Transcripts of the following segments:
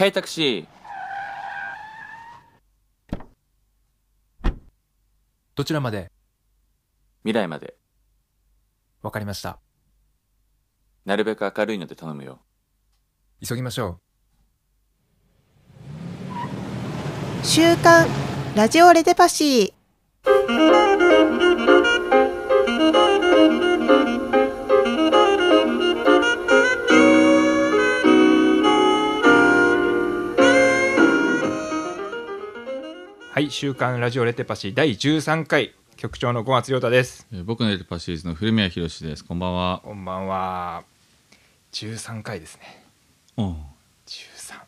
ヘイタクシー。どちらまで？未来まで。わかりました。なるべく明るいので頼むよ。急ぎましょ週刊ラジオレテパシーはい、週刊ラジオレテパシー第13回局長の小松亮太です。えー僕のエルパシーズの古宮宏です。こんばんは。こんばんは。13回ですね。うん。13。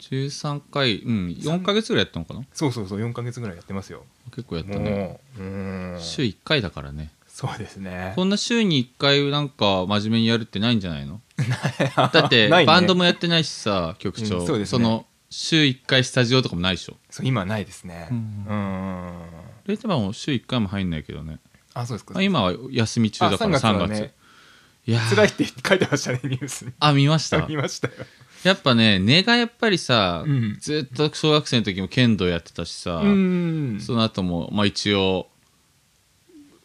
13回、うん、4ヶ月ぐらいやったのかな？そうそうそう、4ヶ月ぐらいやってますよ。結構やったね。もう、うーん。週1回だからね。そうですね。こんな週に1回なんか真面目にやるってないんじゃないの？だって、ないねバンドもやってないしさ、局長。うんそうですねの、週1回スタジオとかもないでしょ？そう今はないですね。ううんーん。レイテバも週1回も入んないけどね。あ、そうですかまあ、。今は休み中だからあ3 3月。月はねいやー辛いって書いてましたね、ニュースに。あ、見ました 見ましたよ。やっぱね、根がやっぱりさ、うんずっと小学生の時も剣道やってたしさ、うん。その後も、まあ一応、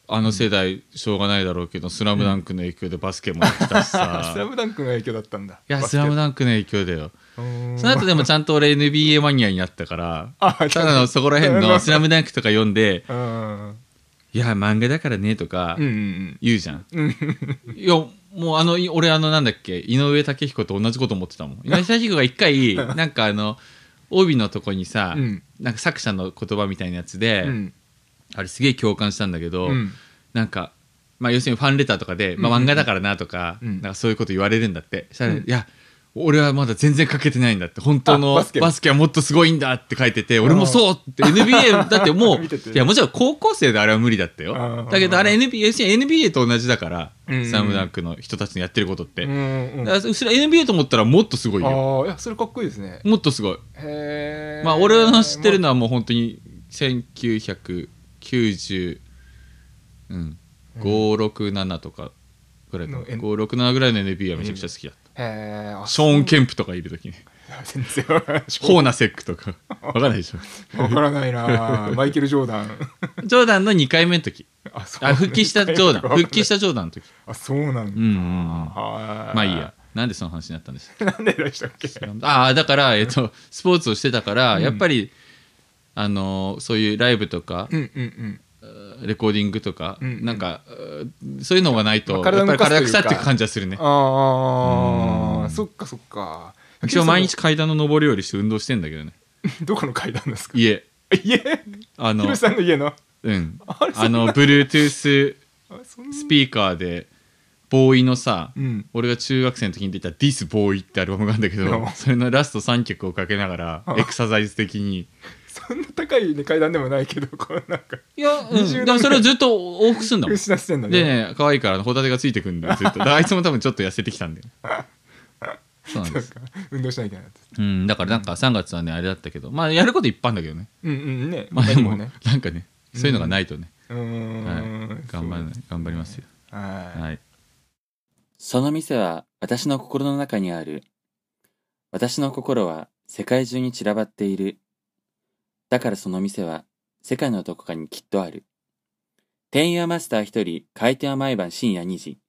あの世代、しょうがないだろうけど、スラムダンクの影響でバスケもやってたしさ。スラムダンクの影響だったんだ。いや、スラムンダンクの影響だよ。クその後でもちゃんと俺 NBA マニアになったから、あ、ただのそこら辺のスラムダンクとか読んで、うん。いや、漫画だからねとか言うじゃん。うん。いや、もうあの、い俺あのなんだっけ、井上武彦と同じこと思ってたもん。井上武彦が一回、なんかあの、帯のとこにさ、うんなんか作者の言葉みたいなやつで、うん。あれすげえ共感したんだけど、うん。なんか、まあ、要するにファンレターとかで、まあ、漫画だからなとか,、うんなんかそういうこと言われるんだって、いや俺はまだ全然書けてないんだって本当のあバスケ。はもっとすごいんだって書いてて俺もそうって NBA だってもう いやもちろん高校生であれは無理だったあよーだけどあれ NBA, NBA と同じだから、うん。うんスラムダンクの人たちのやってることって、うんうん。だからそれ NBA と思ったらもっとすごいよ。ああ、いや、それかっこいいですね。もっとすごい。へえ。まあ俺の知ってるのはもう本当に1990うん。567とかぐらいの N- 567ぐらいの NBA はめちゃくちゃ好きだった、へえ。あショーン・ケンプとかいる時ね。全然。ホーナセックとか。わかんないでしょ。わからないな。マイケル・ジョーダン。ジョーダンの2回目の時。あ、あ復帰したジョーダン。復帰したジョーダンの時。あ、そうなんだ。うんまあいいや。なんでその話になったんですなんででしたっけ？ああだから、えっと、スポーツをしてたから、やっぱりあのそういうライブとか、うんうんうん。レコーディングとか、うんなんかうんそういうのがないと、まあ体やって感じはするね。ああ、うん。そっかそっか。一応毎日階段の上り下りして運動してんだけどね。どこの階段ですか？家。家？あのヒロさんの家の？うん。あの Bluetooth スピーカーでボーイのさ、うん。俺が中学生の時に出た「This Boy」ってアルバムがあるんだけどうん。それのラスト3曲をかけながらうん。エクササイズ的にそんな高い、ね、階段でもないけど こうなんか。いや、うん、20でもそれをずっと往復すんだもん。失してんだでね。ね可愛いからホタテがついてくんだよずっと あいつも多分ちょっと痩せてきたんだよ。そうなんです。そうか。運動しなきゃいけない。うん、だからなんか3月はねあれだったけど。まあやることいっぱいんだけどね。うんうんね。まあでもね。なんかねそういうのがないとね、うーん。はい、頑張る頑張りますよ。はい。はい。その店は私の心の中にある。私の心は世界中に散らばっている。だからその店は世界のどこかにきっとある。店員はマスター一人、開店は毎晩深夜2時。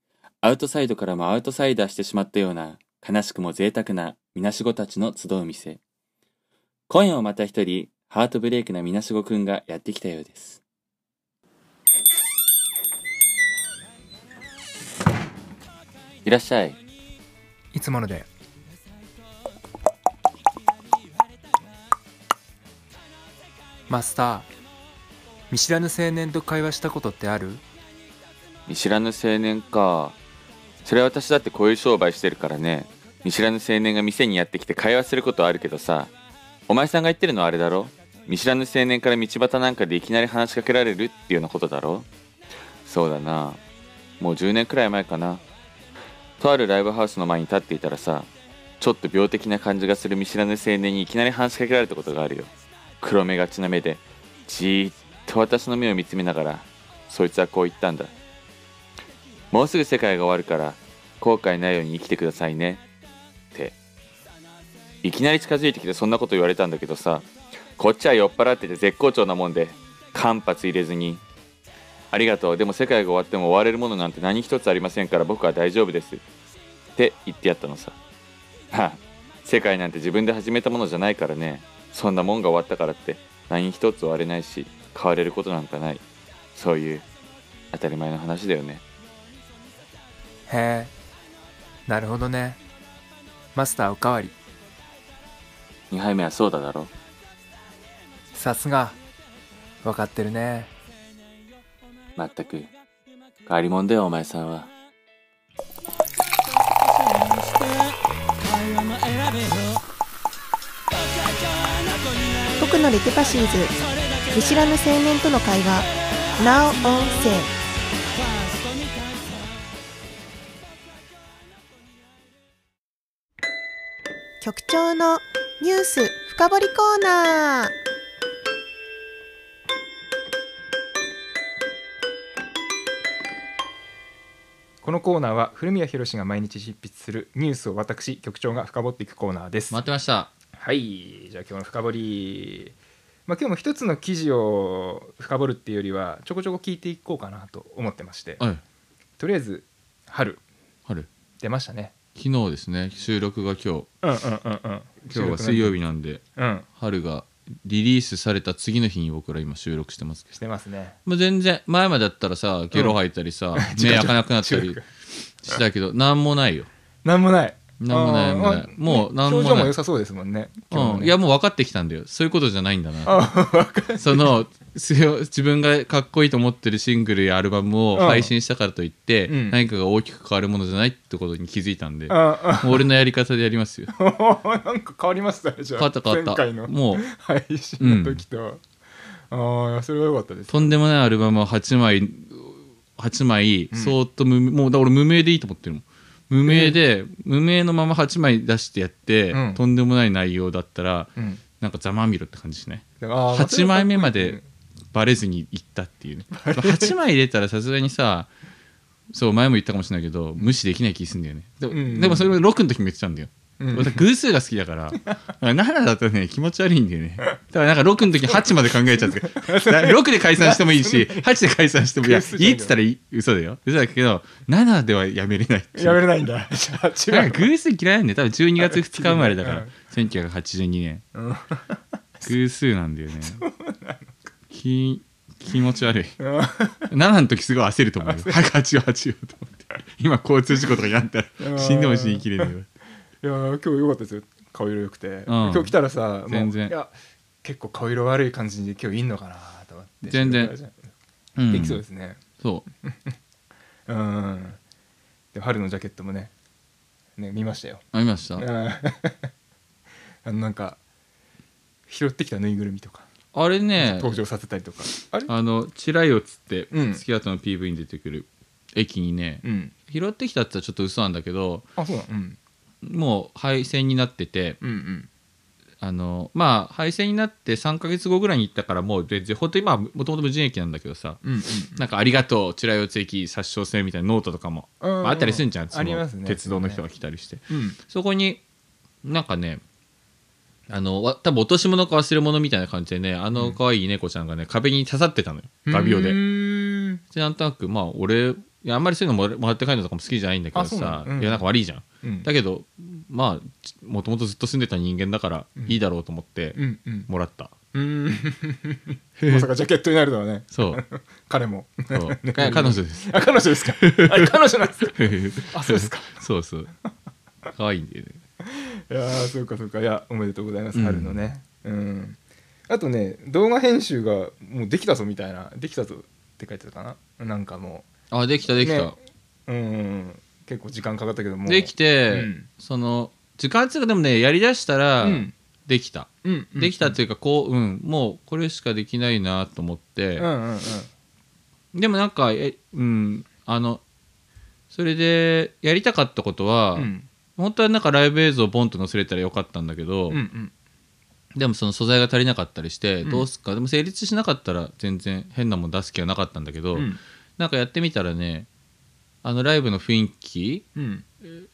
アウトサイドからもアウトサイダーしてしまったような、悲しくも贅沢なみなしごたちの集う店。今夜もまた一人、ハートブレイクなみなしごくんがやってきたようです。いらっしゃい。いつものでマスター見知らぬ青年と会話したことってある？見知らぬ青年か。それは私だってこういう商売してるからね。見知らぬ青年が店にやってきて会話することはあるけどさ。お前さんが言ってるのはあれだろ？見知らぬ青年から道端なんかでいきなり話しかけられるっていうようなことだろ？そうだな。もう10年くらい前かな。とあるライブハウスの前に立っていたらさちょっと病的な感じがする見知らぬ青年にいきなり話しかけられたことがあるよ。黒目がちな目でじーっと私の目を見つめながらそいつはこう言ったんだ。もうすぐ世界が終わるから後悔ないように生きてくださいね。って。いきなり近づいてきてそんなこと言われたんだけどさこっちは酔っ払ってて絶好調なもんで間髪入れずに。ありがとう。でも世界が終わっても終われるものなんて何一つありませんから僕は大丈夫です。って言ってやったのさ。はあ。世界なんて自分で始めたものじゃないからね。そんなもんが終わったからって何一つ終われないし変われることなんかない。そういう当たり前の話だよね。へえ。なるほどね。マスターおかわり。2杯目はそうだだろ。さすが。分かってるね。まったく。変わり者だよお前さんはのレテパシーズ。見知らぬ青年との会話。Now on Say 局長のニュース深掘りコーナー。このコーナーは古宮宏が毎日執筆するニュースを私局長が深掘っていくコーナーです。待ってましたはいじゃあ今日の深掘り。まあ今日も一つの記事を深掘るっていうよりはちょこちょこ聞いていこうかなと思ってまして。はい。とりあえず春。春。出ましたね。昨日ですね。収録が今日。うんうんうんうん。今日は水曜日なんでうん。春がリリースされた次の日に僕ら今収録してますけど。してますね。もう全然前までだったらさゲロ吐いたりさ、違う目開かなくなったりしたけどなんもないよ。なんもないなんもないもない。あもうなんもない。表情も良さそうですもんね今日もうん、ね。いやもう分かってきたんだよ。そういうことじゃないんだな。そのす自分がかっこいいと思ってるシングルやアルバムをうん。配信したからといって、うん。何かが大きく変わるものじゃないってことに気づいたんで、俺のやり方でやりますよ。あ なんか変わりましたねじゃあ。変わった変わった。前回の。もう。配信の時と、ああそれは良かったですとんでもないアルバムを8枚8枚そーっと無名もうだ俺無名でいいと思ってるもん無名で、無名のまま8枚出してやって、うん。とんでもない内容だったらうん。なんかざまあみろって感じしない？あー8枚目までバレずにいったっていうね。8枚入れたらさすがにさそう前も言ったかもしれないけど無視できない気すんだよね。でも,、うん。でもそれを6の時も言ってたんだよ、偶数が好きだから。7だとね気持ち悪いんだよね。だからなんか6の時8まで考えちゃって。6で解散してもいいし8で解散してもいやいいっつったらいい嘘だよ。嘘だけど7ではやめれないやめれないんだ。なんか偶数嫌いなんだよ。多分12月2日生まれだから。うん1982年。うん。偶数なんだよね。き気持ち悪い。うん。7の時すごい焦ると思うよ。早く8を8をと思って。今交通事故とかになったら。死んでも死にきれないよいやー今日良かったですよ。顔色良くて、ん。今日来たらさもう全然。いや結構顔色悪い感じで今日いんのかなと思って。全然。うん。できそうですね。そう。うん。で春のジャケットもねね見ましたよ。ありました。うん。あのなんか拾ってきたぬいぐるみとか。あれね登場させたりとか。あれ？あのチライオっつってうん。スキトの PV に出てくる駅にねうん。拾ってきたって言ったらちょっと嘘なんだけどあそうなのうんもう廃線になっててうんうん。あのまあ廃線になって3ヶ月後ぐらいに行ったからもう全然本当にまあもともと無人駅なんだけどさうんうんなんか「ありがとうチライオツ駅殺傷戦」みたいなノートとかも、うんうんまああったりするんじゃんそのね鉄道の人が来たりして。うん。そこになんかねあのわ多分落とし物か忘れ物みたいな感じでねあの可愛い猫ちゃんがね壁に刺さってたのよ画鋲で。でなんとなくまあ俺あんまりそういうのもらって帰るのとかも好きじゃないんだけどさ、の？うん。いやなんか悪いじゃん。うん。だけどまあちもともとずっと住んでた人間だからいいだろうと思ってうんうん。もらった。うん。まさかジャケットになるとはね。そう。彼も。そう。か 彼女です。あ彼女ですか。あれ彼女なんですか。あそうですか。そうそう。可愛いんだよね。いやーそうかそうか。いやおめでとうございます、うん。春のね。うん。あとね動画編集がもうできたぞみたいな。できたぞって書いてたかな。なんかもあできたできた。ね。ううん結構時間かかったけども。できて、うん。その時間っていうかでもねやりだしたらうん。できた。うんうん。できたっていうかこううん。もうこれしかできないなと思って。うんうんうん。でもなんかえうん。あのそれでやりたかったことは、うん。本当はなんかライブ映像をボンと載せれたらよかったんだけど、うんうん。でもその素材が足りなかったりして、うん。どうすっか。でも成立しなかったら全然変なもん出す気はなかったんだけど、うん。なんかやってみたらねあのライブの雰囲気うん。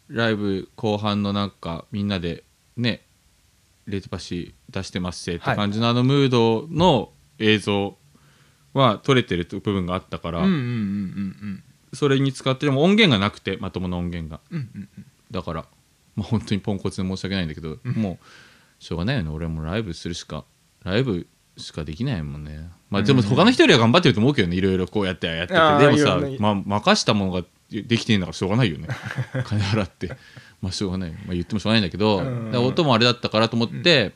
ライブ後半のなんかみんなでねレートパシ出してますせって感じのあのムードの映像は撮れてる部分があったから、うんうんうんうんそれに使ってでも音源がなくてまともな音源がうんうんうん。だから、まあ、本当にポンコツで申し訳ないんだけど、もうしょうがないよね。俺はもうライブするしかライブしかできないもんね。まあでも他の人よりは頑張ってると思うけどね。いろいろこうやってやってて。でもさまあ、任したものができてんだからしょうがないよね。金払って。まあしょうがない、まあ、言ってもしょうがないんだけど、音もあれだったからと思って、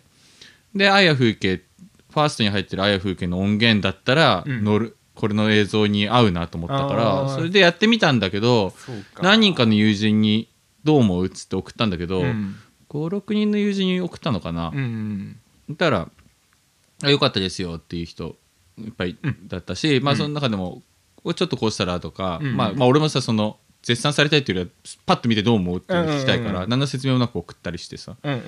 で「愛や風景」ファーストに入ってる「愛や風景」の音源だったらうん。乗る、これの映像に合うなと思ったかあらー。それでやってみたんだけど何人かの友人に「どう思う?」っつって送ったんだけど、うん。56人の友人に送ったのかな、うんうんたらあ「よかったですよ」っていう人いっぱいだったし、まあその中でもちょっとこうしたらとか、うん。まあ、まあ俺もさその絶賛されたいっていうよりはパッと見てどう思うっていうのを聞きたいから、うんうんうん何の説明もなく送ったりしてさ。うんうん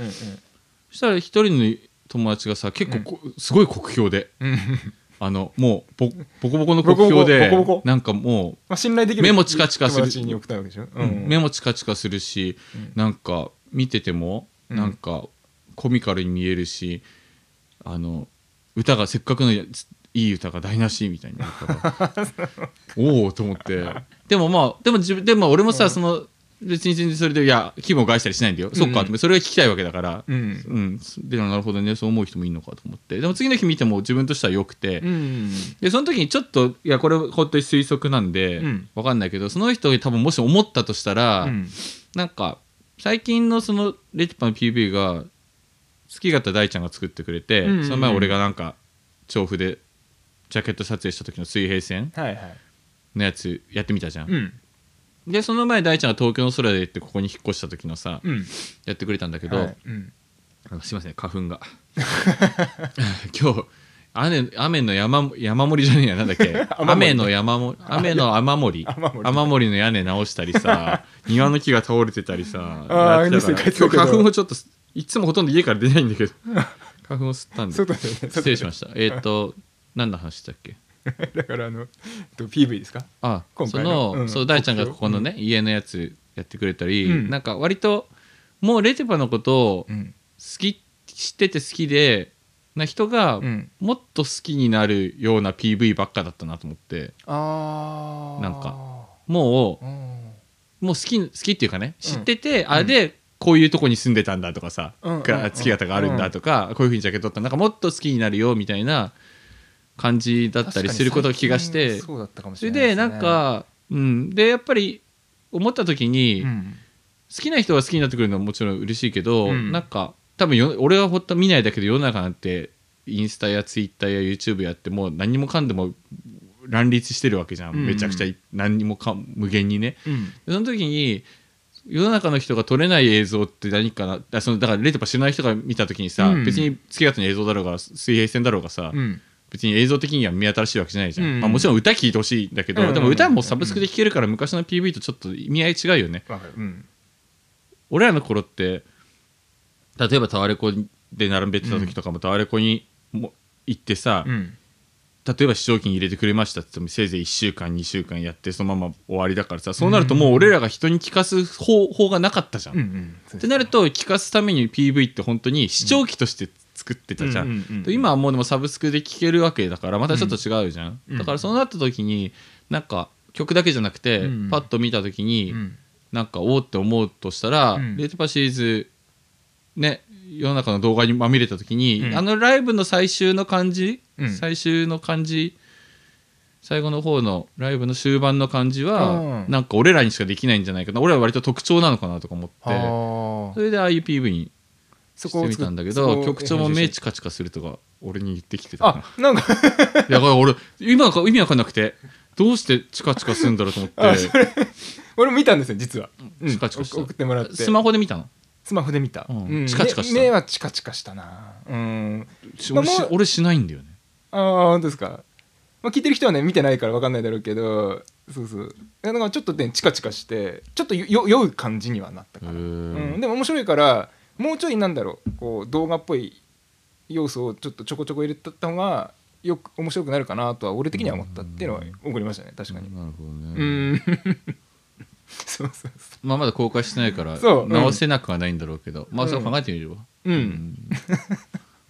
そしたら一人の友達がさ結構こ、すごい酷評でうん。うんあのもうボボコボコの酷評でなんかもまあ信頼できる目もチカチカする。目もチカチカするし、なんか見ててもうん。なんかコミカルに見えるしあの歌がせっかくのやついい歌が台無しみたいな おおと思って。でもまあでも自分でも俺もさ、その別に全然それでいや気分を害したりしないんだよ、そっか。それが聞きたいわけだから。うん。うん、でなるほどね。そう思う人もいるのかと思って。でも次の日見ても自分としては良くて、うんでその時にちょっといやこれ本当に推測なんで、うん。わかんないけどその人が多分もし思ったとしたら、うん。なんか最近のそのレティパの PV が月形大ちゃんが作ってくれて、うんうんうん。その前俺がなんか調布でジャケット撮影した時の水平線はいはい。のやつやってみたじゃん、うん。でその前大ちゃんが東京の空で行ってここに引っ越した時のさ、うん。やってくれたんだけど、はい。うん。あすいません花粉が。今日雨雨の山山盛りじゃねえやなんだっけ？雨の山も雨の雨漏り。雨漏り雨漏りの屋根直したりさ庭の木が倒れてたりさあーやってたから。ニュースに書いてたけど。今日花粉をちょっといつもほとんど家から出ないんだけど。花粉を吸ったんで。外でね。失礼しました。えっ、と何の話だっけ？だからあのと PV ですか？あそ今回の。の、うん。そう大ちゃんがここのね、家のやつやってくれたり、うん。なんか割ともうレティパのことをうん。好き知ってて好きでな人がうん。もっと好きになるような PV ばっかだったなと思って。ああなんか。もうん。うもう好き好きっていうかね知ってて、ん。あれでこういうとこに住んでたんだとかさ、うん。うん。が月形があるんだとか、こういうふうにジャケット取ったなんかもっと好きになるよみたいな感じだったりすることを気がしてそうだったかもしそれれないでなんか、うん、でやっぱり思った時に、うん好きな人が好きになってくれるのはもちろん嬉しいけど、うん。なんか多分よ俺はほんと見ないだけで世の中なんてインスタやツイッターや YouTube やってもう何もかんでも乱立してるわけじゃん、うん。めちゃくちゃ何にもか無限にね。うん。でその時に世の中の人が撮れない映像って何かなあそのだからレートパ知らない人が見た時にさ、うん。別に月形の映像だろうが水平線だろうがさ、うん別に映像的には目新しいわけじゃないじゃん、うんまあ、もちろん歌聴いてほしいんだけど、うんでも歌もサブスクで聴けるから昔の PV とちょっと意味合い違うよね。うん。俺らの頃って例えばタワレコで並べてた時とかもタワレコにも行ってさ、うん。例えば視聴金入れてくれましたって言ってもせいぜい1週間2週間やってそのまま終わりだからさそうなるともう俺らが人に聞かす方法がなかったじゃん。うんうん。ってなると聞かすために PV って本当に視聴器として作ってたじゃん。うんうんうんで今はもうでもサブスクで聴けるわけだからまたちょっと違うじゃん。うん。だからそうなった時になんか曲だけじゃなくて、うん。パッと見た時に、うん。なんかおおって思うとしたら、うん。レートパシリーズね世の中の動画にまみれた時に、うん。あのライブの最終の感じ、うん。最終の感じ最後の方のライブの終盤の感じは、うん。なんか俺らにしかできないんじゃないかな。俺は割と特徴なのかなとか思って。あそれでああいう PV にそこをみたんだけど曲調も目チカチカするとか俺に言ってきてたなあなんか。いやだから俺今か意味わかんなくてどうしてチカチカするんだろうと思って。あそれ俺も見たんですよ実は。うん。チカチカ送ってもらって。スマホで見たの？スマホで見た。うん。うん。チカチカした。目目はチカチカしたな。うん。俺俺しないんだよね。ああ本当ですか。まあ聞いてる人はね見てないから分かんないだろうけどそうそう。いやなんかちょっとねチカチカしてちょっとよよ酔う感じにはなったかな、へー。うん、でも面白いからもうちょいなんだろうこう動画っぽい要素をちょっとちょこちょこ入れてった方がよく面白くなるかなとは俺的には思ったっていうのは怒りましたね確かに。なるほどね、うん。そうそうそまあまだ公開してないからそう。うん。直せなくはないんだろうけど、まあそう考えてみれば、うん、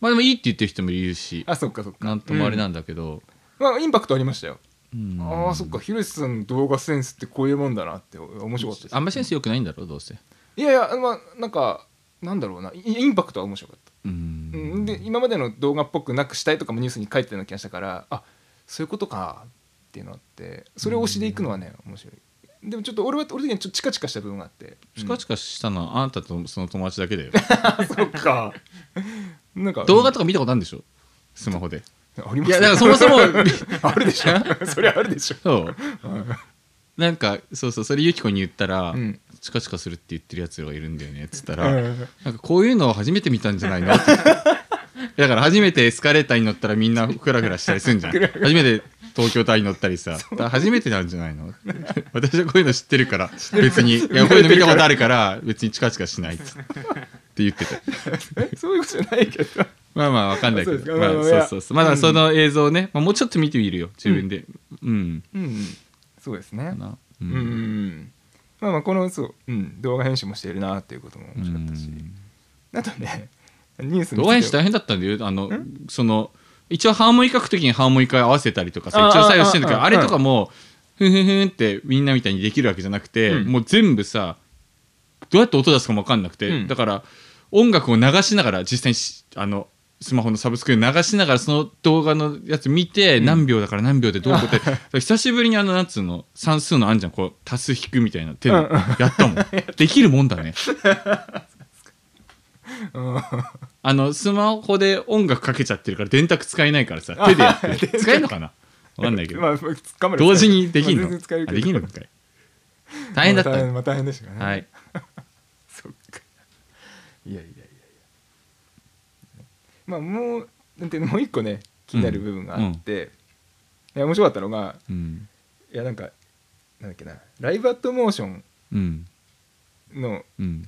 まあでもいいって言ってる人もいるしあそっかそっか。なんともあれなんだけど、まあインパクトありましたよ、うん。ああそっかひろしさんの動画センスってこういうもんだなって面白かったですあんまりセンス良くないんだろうどうせ。いやいやまあなんかなんだろうな。イインパクトは面白かった、うん。うん、で今までの動画っぽくなくしたいとかもニュースに書いてたような気がしたからあそういうことかっていうのあってそれを推しでいくのはね面白い。でもちょっと俺は俺的にはちょっとチカチカした部分があって。チカチカしたのはあなたとその友達だけだよ。あ そっか。なんか動画とか見たことあるんでしょ？スマホで。ありますいやだからそもそも あるでしょ。それあるでしょ。そう。なんかそうそうそれユキコに言ったら、うんチカチカするって言ってるやつがいるんだよねっつったうら、ん。なんかこういうのを初めて見たんじゃないの？っ てだから初めてエスカレーターに乗ったらみんなフラフラしたりするんじゃん。初めて東京タワーに乗ったりさ初めてなんじゃないの？私はこういうの知ってるから別に。いやこういうの見たことあるから別にチカチカしないっつって言ってた。えそういうことじゃないけど。まあまあわかんないけど。まあそうそうそう。まだその映像ね、まあ、もうちょっと見てみるよ自分で。うん、うん。そうですね。うん。うんまあまあこのそう、うん、動画編集もしているなっていうことも面白かったし。あとねニュース動画編集大変だったんだよ。あのその一応ハーモニカ書くときにハーモニカ合わせたりとかさ一応作業してるんだけどあれとかもふんふんふんってみんなみたいにできるわけじゃなくて、うん。もう全部さどうやって音出すかも分かんなくて、うん。だから音楽を流しながら実際にしあのスマホのサブスクで流しながらその動画のやつ見て、何秒だから何秒でどうこうって。久しぶりにあのなんつうの算数のあんじゃんこう足す引くみたいな手でうんやったもん。できるもんだね。うん。あのスマホで音楽かけちゃってるから電卓使えないからさ手でやってる。使えるのかな？わかんないけど、まあ同時にできんの、まあできるのかい？大変だった、まあ大変でしたね。はい。いやいやまあもうなんていうのもう一個ね気になる部分があって、いや面白かったのがうん。いやなんかなんだっけなライブアットモーションうん。のうん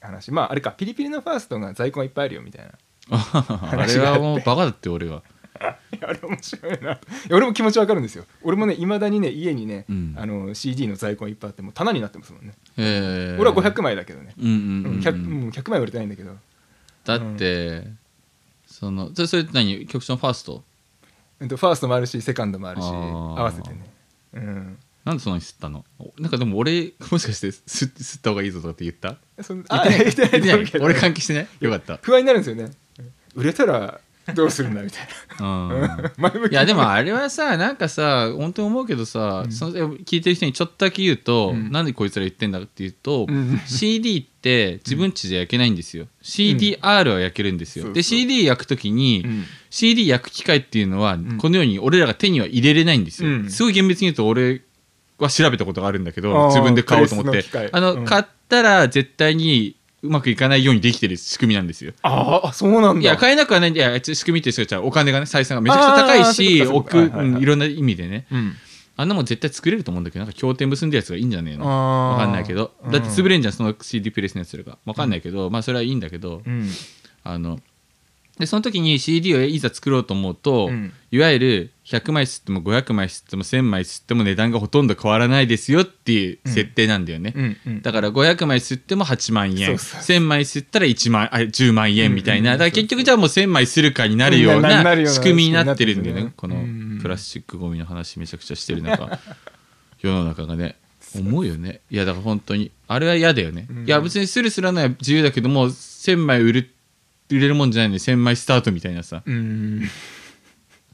話。まああれかピリピリのファーストが在庫がいっぱいあるよみたいなあれはもうバカだって俺は。いやあれ面白いな。いや俺も気持ちわかるんですよ。俺もねいまだにね家にね、うん。あの CD の在庫がいっぱいあってもう棚になってますもんね、えー。俺は500枚だけどね、うんうんううん。ん、100, もう100枚売れてないんだけど。だって、そのそれそれって何？局長ファースト？うんとファーストもあるしセカンドもあるしあー。合わせてね。うん。なんでそんなに吸ったの？なんかでも俺もしかして吸吸った方がいいぞとかって言った？そん言ってない言ってない言ってない。俺関係してないよかった。不安になるんですよね。売れたら どうするんだみたいうん。な 前向きいやでもあれはさなんかさ本当に思うけどさ、その聞いてる人にちょっとだけ言うと、うん。なんでこいつら言ってんだっていうと、うん。CD って自分ちじゃ焼けないんですよ。CDR は焼けるんですよ、で CD 焼くときに、うん。CD 焼く機械っていうのは、ん。このように俺らが手には入れれないんですよ、うん。すごい厳密に言うと俺は調べたことがあるんだけど自分で買おうと思って。あの、うん。買ったら絶対にうまくいかないようにできてる仕組みなんですよ。ああそうなんだ。いや買えなくはない仕組みっていうかお金がね採算がめちゃくちゃ高いし置くいいはいはい。うんいろんな意味でね。うん。あんなもん絶対作れると思うんだけどなんか協定結んでるやつがいいんじゃねえの？わかんないけど。うん。だって潰れんじゃんその CD プレスのやつらが。わかんないけど、まあそれはいいんだけど、うん。あのでその時に CD をいざ作ろうと思うと、うん。いわゆる100枚吸っても500枚吸っても1000枚吸っても値段がほとんど変わらないですよっていう設定なんだよね、うんうん。だから500枚吸っても8万円。そうそう1000枚吸ったら1万あ10万円みたいな、だから結局じゃあもう1000枚吸るかになるよううん。な仕組みになってるんだよね。このプラスチックゴミの話めちゃくちゃしてる中世の中がね。思うよね。いやだから本当に。あれは嫌だよね、うん。いや別にするすらない。は自由だけども1000枚売る売れるもんじゃないんで1000枚スタートみたいなさ。うん。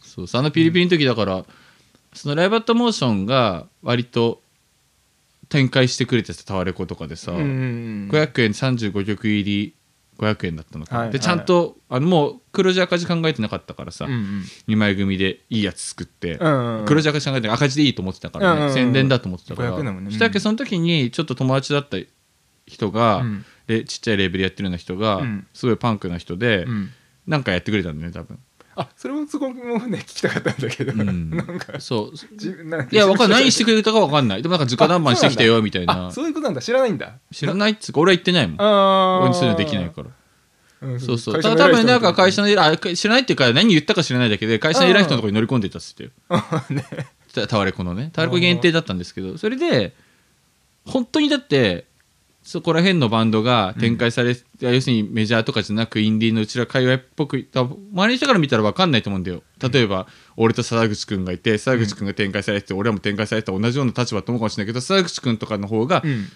そうそうあのピリピリの時だから、そのライブアットモーションが割と展開してくれてたタワレコとかでさ、うん。500円35曲入り500円だったのかな、はいでちゃんと、あのもう黒字赤字考えてなかったからさ、うんうん。2枚組でいいやつ作って、うんうん黒字赤字考えて赤字でいいと思ってたからね、うんうん宣伝だと思ってたから、500だもんねうんしたっけその時にちょっと友達だった人が、うん。でちっちゃいレーベルやってるような人が、うんすごいパンクな人で、うんなんかやってくれたんだよね多分。あそれもそこもね聞きたかったんだけど、うん なんかそういや、わかんない。何してくれたかわかんない。でもなんか直談判してきたよ、みたいなあ。そういうことなんだ知らないんだ知らないっつうか、俺は言ってないもん。あ俺にそういうのできないから。らそうそう。ただ多分なんか会社の、あ、知らないっていうか、何言ったか知らないだけで、会社の偉い人のところに乗り込んでたっつってよ。たタワレコのね。タワレコ限定だったんですけど、それで、本当にだって、そこら辺のバンドが展開され、要するにメジャーとかじゃなくインディーのうちら界隈っぽく周りの人から見たら分かんないと思うんだよ。例えば、俺と沢口くんがいて沢口くんが展開されてて、俺らも展開されてた同じような立場と思うかもしれないけど沢口くんとかの方が、うん。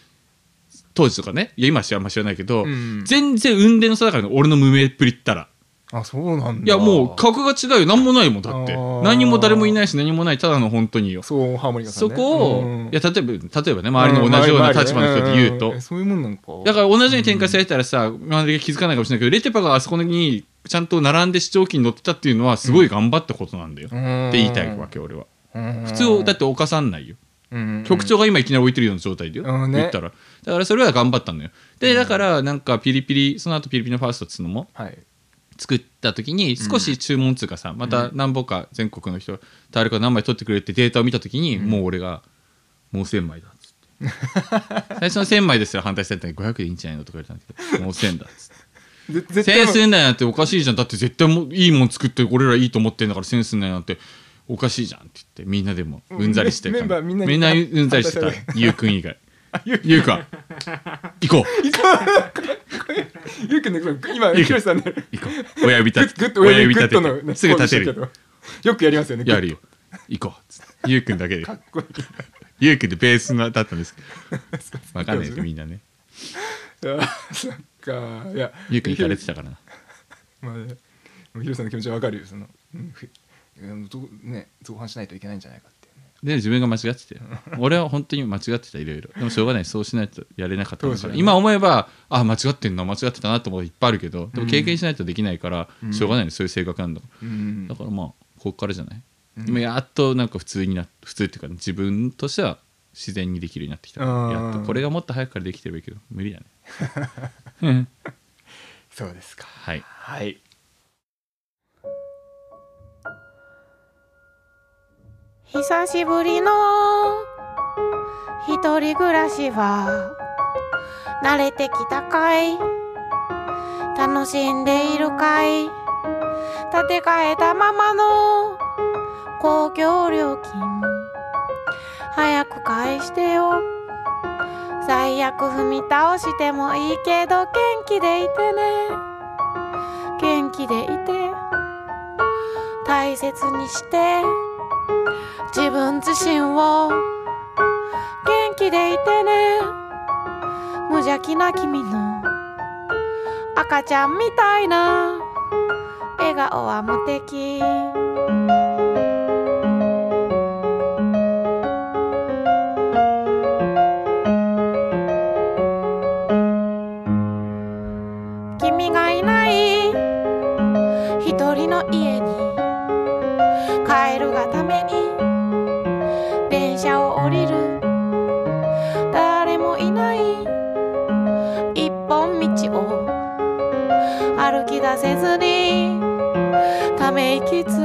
当時とかね。いや今は知らんま知らないけど、うん。全然運転の差だからね俺の無名っぷりったらあそうなんだ。いやもう格が違うよ。何もないもんだって。何も誰もいないし何もないただの本当によ。そうハーモニカさんそねこを、うんいや例えば例えばね周りの同じような立場の人で言うと、んん。んそういうもんなのか。だから同じように展開されたらさ、周りが気づかないかもしれないけどレテパがあそこにちゃんと並んで視聴器に乗ってたっていうのはすごい頑張ったことなんだよ、らって言いたいわけ俺は。普普通だって犯さんないよ。うん。局長が今いきなり置いてるような状態でよ、うん。ね。言ったら。だからそれは頑張ったのよ。でだからなんかピリピリその後ピリピリのファーストっつうのもはい作った時に少し注文つうかさ、また何本か全国の人誰か何枚取ってくれってデータを見た時に、もう俺が「もう1000枚だ」っつって。最初の1000枚ですら反対されたのに500でいいんじゃないのとか言われたんだけど もう1000だっつって。で絶対1000すんなよなんておかしいじゃん。だって絶対もういいもん作って俺らいいと思ってんだから1000すんなよなんておかしいじゃんって言ってみんなでもうんざりしてメンバーみんなうんざりしてた。反対さゆうくん以外ゆうくん行こう。ゆうくんね今ひろしさんね行こう。親指グ立て親指立てて。すぐ立てるよ。くやりますよねやるよ。行こう。ゆうくんだけで。ゆうくんでベースのだったんですけど。わかんないけどみんなね。そっか。いやゆうくん行かれてたからな。まあね。ひろしさんの気持ちはわかるよその。ね造反しないといけないんじゃないかってで自分が間違ってて。俺は本当に間違ってたいろいろ。でもしょうがない。そうしないとやれなかった。から、ね今思えばあ間違ってんな間違ってたなって思ういっぱいあるけどでも経験しないとできないから、しょうがないねそういう性格なんだうん。だからまあここからじゃない、今やっとなんか普通にな普通っていうか自分としては自然にできるようになってきた。うんやっと。これがもっと早くからできてればいいけど無理だね。うん。そうですか。はい。はい久しぶりの一人暮らしは慣れてきたかい？楽しんでいるかい？建て替えたままの公共料金。早く返してよ。最悪踏み倒してもいいけど元気でいてね。元気でいて大切にして。自分自身を。元気でいてね。無邪気な君の。赤ちゃんみたいな。笑顔は無敵。せずにため息つ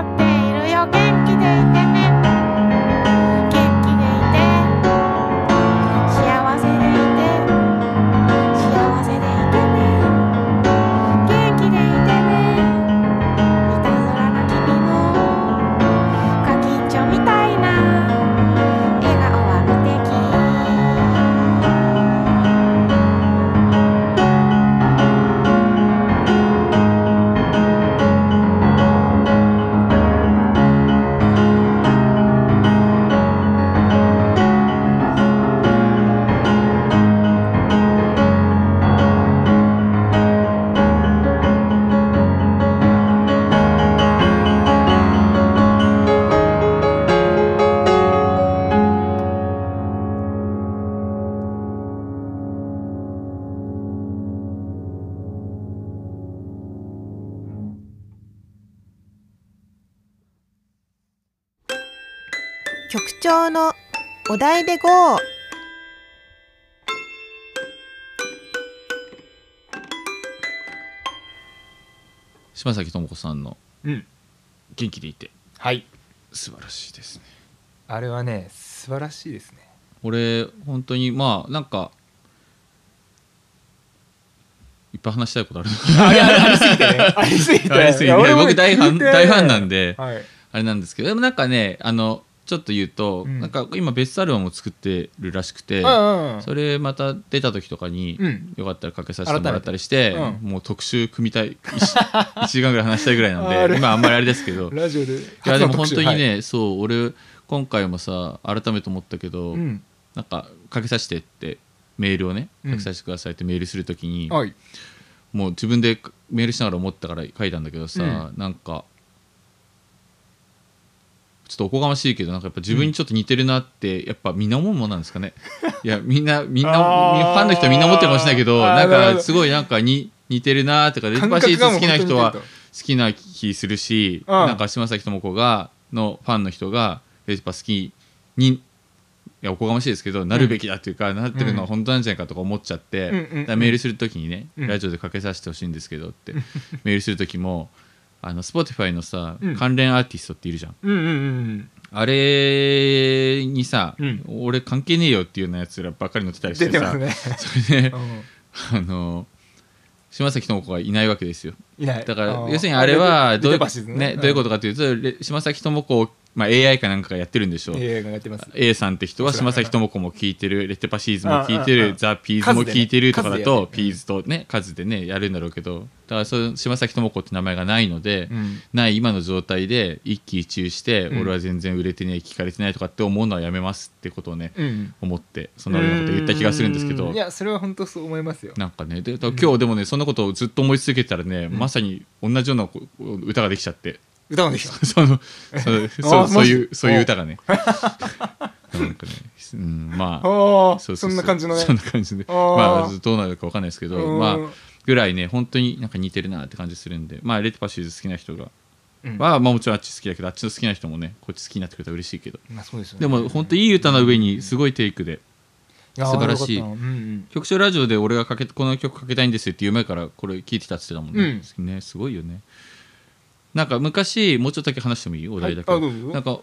っているよ。元気でいて。局長のお題で GO! 島崎智子さんのうん「元気でいて。はい」素晴らしいですね。あれはね素晴らしいですね。俺本当にまあなんかいっぱい話したいことある。あれありすぎてね。ありすぎて。僕大ファン大ファンなんではい。あれなんですけど。でもなんかねあのちょっと言うと、うん。なんか今ベストアルバムを作ってるらしくて、うんうんうん。それまた出た時とかに、うん。よかったらかけさせてもらったりして、改めてもう特集組みたい。1, 時間ぐらい話したいぐらいなんあれ。で今あんまりあれですけど。いラジオで。やでも本当にはい。ね、そう俺今回もさ改めて思ったけど、うん。なんかかけさせてってメールをねうん。かけさせてくださいってメールするときに、はい。もう自分でメールしながら思ったから書いたんだけどさ、なんかちょっとおこがましいけどなんかやっぱ自分にちょっと似てるなってやっぱみんな思うもんなんですかね。いやみんなみんなファンの人はみんな思ってるかもしれないけどなんかすごいなんかに似てるなとかレッドパシーズ好きな人は好きな気するしうん。なんか島崎智子がのファンの人がレッドパ好きにいやおこがましいですけどなるべきだっていうか、なってるのは本当なんじゃないかとか思っちゃって、うんメールするときにね、うん。ラジオでかけさせてほしいんですけどって メールするときもあの Spotify のさ、うん。関連アーティストっているじゃん。うんうんうんあれにさ、うん。俺関係ねえよっていうようなやつらばっかり載ってたりしてさ、出てますね。それでうん。あの島崎智子がいないわけですよ。いない。だからー。要するにあれはどういう,、ね。どういうことかというとレ島崎智子を、まあ、AI かなんかがやってるんでしょう、AI がやってます。A さんって人は島崎智子も聞いてるレテパシーズも聞いてるザ・ピーズも聞いてるとかだと、ピーズとね数でねやるんだろうけどだからそう島崎智子って名前がないので、うん。ない今の状態で一喜一憂して、うん。俺は全然売れてねえ聞かれてないとかって思うのはやめますってことをね、うん。思ってそんなようなこと言った気がするんですけど。ういやそれは本当そう思いますよ。なんかねで今日でもねそんなことをずっと思い続けてたらね、まさに同じようなこ歌ができちゃって歌うんでしょそのそのそうあそういうそういう歌がね。なんかね、うん、まあ。そんな感じのね。そんな感じで。まあどうなるかわかんないですけどうん。まあぐらいね本当になんか似てるなって感じするんでまあレテパシーズ好きな人が、うん。は、まあ、もちろんあっち好きだけどあっちの好きな人もねこっち好きになってくれたら嬉しいけど。まあでね。でも本当いい歌の上にすごいテイクで素晴らしい。うんうん。曲調ラジオで俺がかけこの曲かけたいんですよっていう前からこれ聞いてたって言ってたもんね,、ねすごいよねなんか昔もうちょっとだけ話してもいい？お題だけ、はい。なんか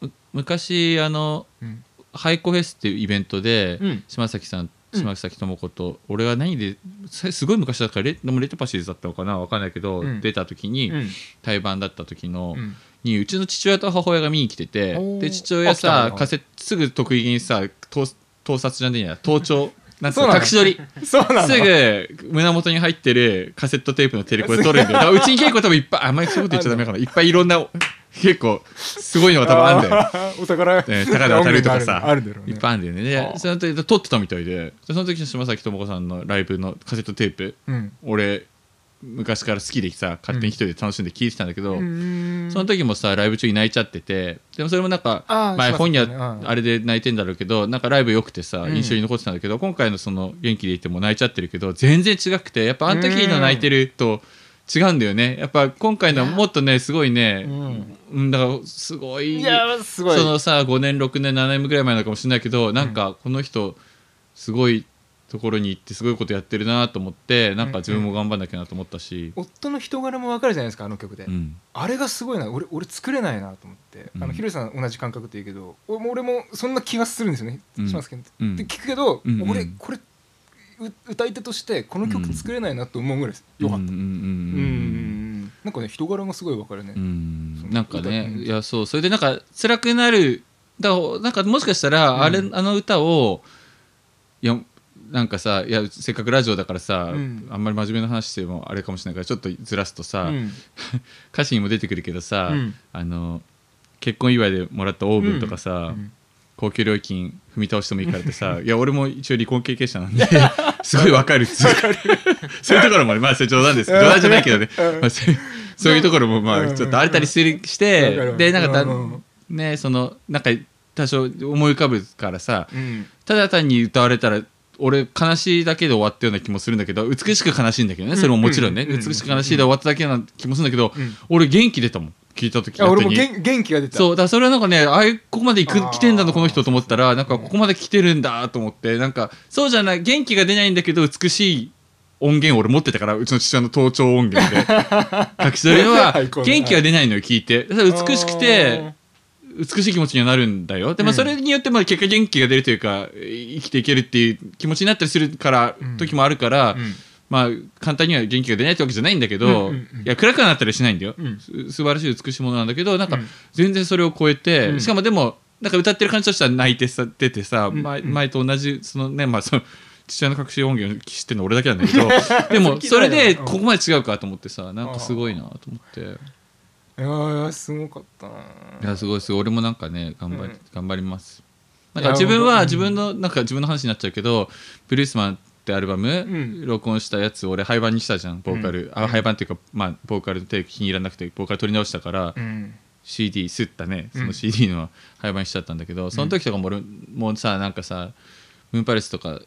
む昔あのうん。ハイコフェスっていうイベントで、うん。島崎さんうん。島崎智子と、俺は何ですすごい昔だからレでもレテパシーズだったのかな？わかんないけど、うん。出た時に、うん。対バンだった時の、うん。にうちの父親と母親が見に来てて。で父親さカセすぐ得意げにさ盗盗撮じゃねえや盗聴なんつうそうなの？の隠し撮り。そうなの？すぐ胸元に入ってるカセットテープのテレコで撮るんだよだからうちに結構多分いっぱいあんまりそういうこと言っちゃダメかな。いっぱいいろんな結構すごいのが多分あるんだよあーお宝ね 高田渡るとかさ。あるんだろうね。いっぱいあるんだよね。あでその時撮ってたみたいで。でその時の島崎智子さんのライブのカセットテープ。うん。俺昔から好きでさ勝手に一人で楽しんで聴いてたんだけど、うん。その時もさライブ中に泣いちゃっててでもそれもなんか前本にはあれで泣いてんだろうけどなんかライブ良くてさうん。印象に残ってたんだけど、今回のその元気でいても泣いちゃってるけど全然違くてやっぱあの時の泣いてると違うんだよね。やっぱ今回のはもっとねすごいねうん。だからすごいいやすごい。そのさ5年6年7年ぐらい前なのかもしれないけどなんかこの人すごいところに行ってすごいことやってるなと思ってなんか自分も頑張んなきゃなと思ったし、夫の人柄もわかるじゃないですかあの曲で、うん。あれがすごいな俺俺作れないなと思って、あうん。のヒロシさん同じ感覚って言うけど俺も俺もそんな気がするんですよね、うん。しますけど、うん。で聞くけど、うんうん。俺これう歌い手としてこの曲作れないなと思うぐらいよかった、うんうんうんうんうん。なんかね人柄がすごいわかるね、なんかねいやそう。それでなんか辛くなるだからなんかもしかしたら、うん。あれあの歌をいやなんかさいやせっかくラジオだからさ、うん。あんまり真面目な話してもあれかもしれないからちょっとずらすとさ、うん。歌詞にも出てくるけどさ、うん。あの結婚祝いでもらったオーブンとかさ、うん。高級料金踏み倒してもいいからってさ いや俺も一応離婚経験者なんで すごいわかるっつう。そういうところもまあそれ冗談です冗談じゃないけどね、まあ、そういうところもまうん。あちょっとあったりするしてる。でなんかたうん。ねそのなんか多少思い浮かぶからさうん。ただ単に歌われたら俺悲しいだけで終わったような気もするんだけど美しく悲しいんだけどねそれももちろんね。うん。美しく悲しいで終わっただけな気もするんだけどうん。俺元気出たもん聞いた時俺も元元気が出た。そうだそれはなんかねあれここまで行く来てんだのこの人と思ったらなんかここまで来てるんだと思ってなんかそうじゃない元気が出ないんだけど美しい音源を俺持ってたからうちの父親の盗聴音源で。書きそれは元気が出ないのよ聞いて。美しくて美しい気持ちにはなるんだよ。でもうん。それによってまあ結果元気が出るというか生きていけるっていう気持ちになったりするからうん。時もあるから、うん。まあ簡単には元気が出ないってわけじゃないんだけど、いや暗くはなったりしないんだよ、うん。す素晴らしい美しいものなんだけどなんかうん。全然それを超えて、うん。しかもでもなんか歌ってる感じとしては泣いてさ出てさ、ん。前うん。前と同じそのねまあその父親の隠し音源を知ってるの俺だけなんだけど でもそれでここまで違うかと思ってさなんかすごいなと思っていやいやすごかったな。いやすごいすごい。俺もなんかね頑張り、うん。頑張ります。なんか自分うん。は自分のなんか自分の話になっちゃうけど「ブルースマン」ってアルバム、ん録音したやつ俺廃盤にしたじゃんボーカル、あ廃盤っていうかまあボーカルのテイク気に入らなくてボーカル取り直したから、うん。CD すったね。そうん。の CD の廃盤しちゃったんだけど、その時とかも俺もうさなんかさムーンパレスとか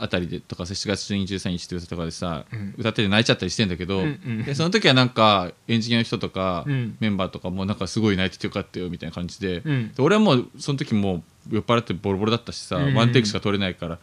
あたりでとか7月12 13日って歌とかでさ、うん。歌ってて泣いちゃったりしてんだけど、うんうん。でその時はなんかエンジニアの人とか、うん。メンバーとかもなんかすごい泣いててよかったよみたいな感じで,、うん。で俺はもうその時もう酔っ払ってボロボロだったしさ、うんワンテイクしか取れないから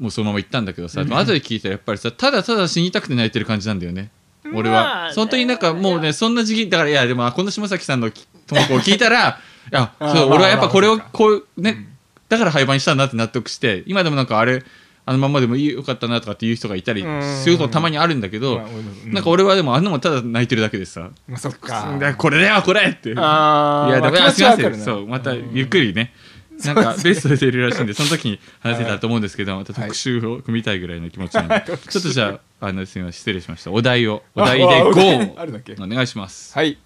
もうそのまま行ったんだけどさ、うん。後で聞いたらやっぱりさただただ死にたくて泣いてる感じなんだよね。俺まはあね本当になんかもうねそんな時期だからいやでもあこの島崎さんのき投稿を聞いたら いやそう俺はやっぱこれをまあまあこうね、だから廃盤にしたんだって納得して今でもなんかあれあのまんまでもいいよかったなとかっていう人がいたりすることたまにあるんだけど、なんか俺はでもあんなもんただ泣いてるだけでさまあそっかでこれだよこれっていや、でも、まあすいません。そう、またうんゆっくりね。なんかベストで出るらしいんで、その時に話せたらと思うんですけど、また特集を組みたいぐらいの気持ちなんで、ちょっとじゃあ、あの、すみません、失礼しました。お題を、お題でああお願いします。はい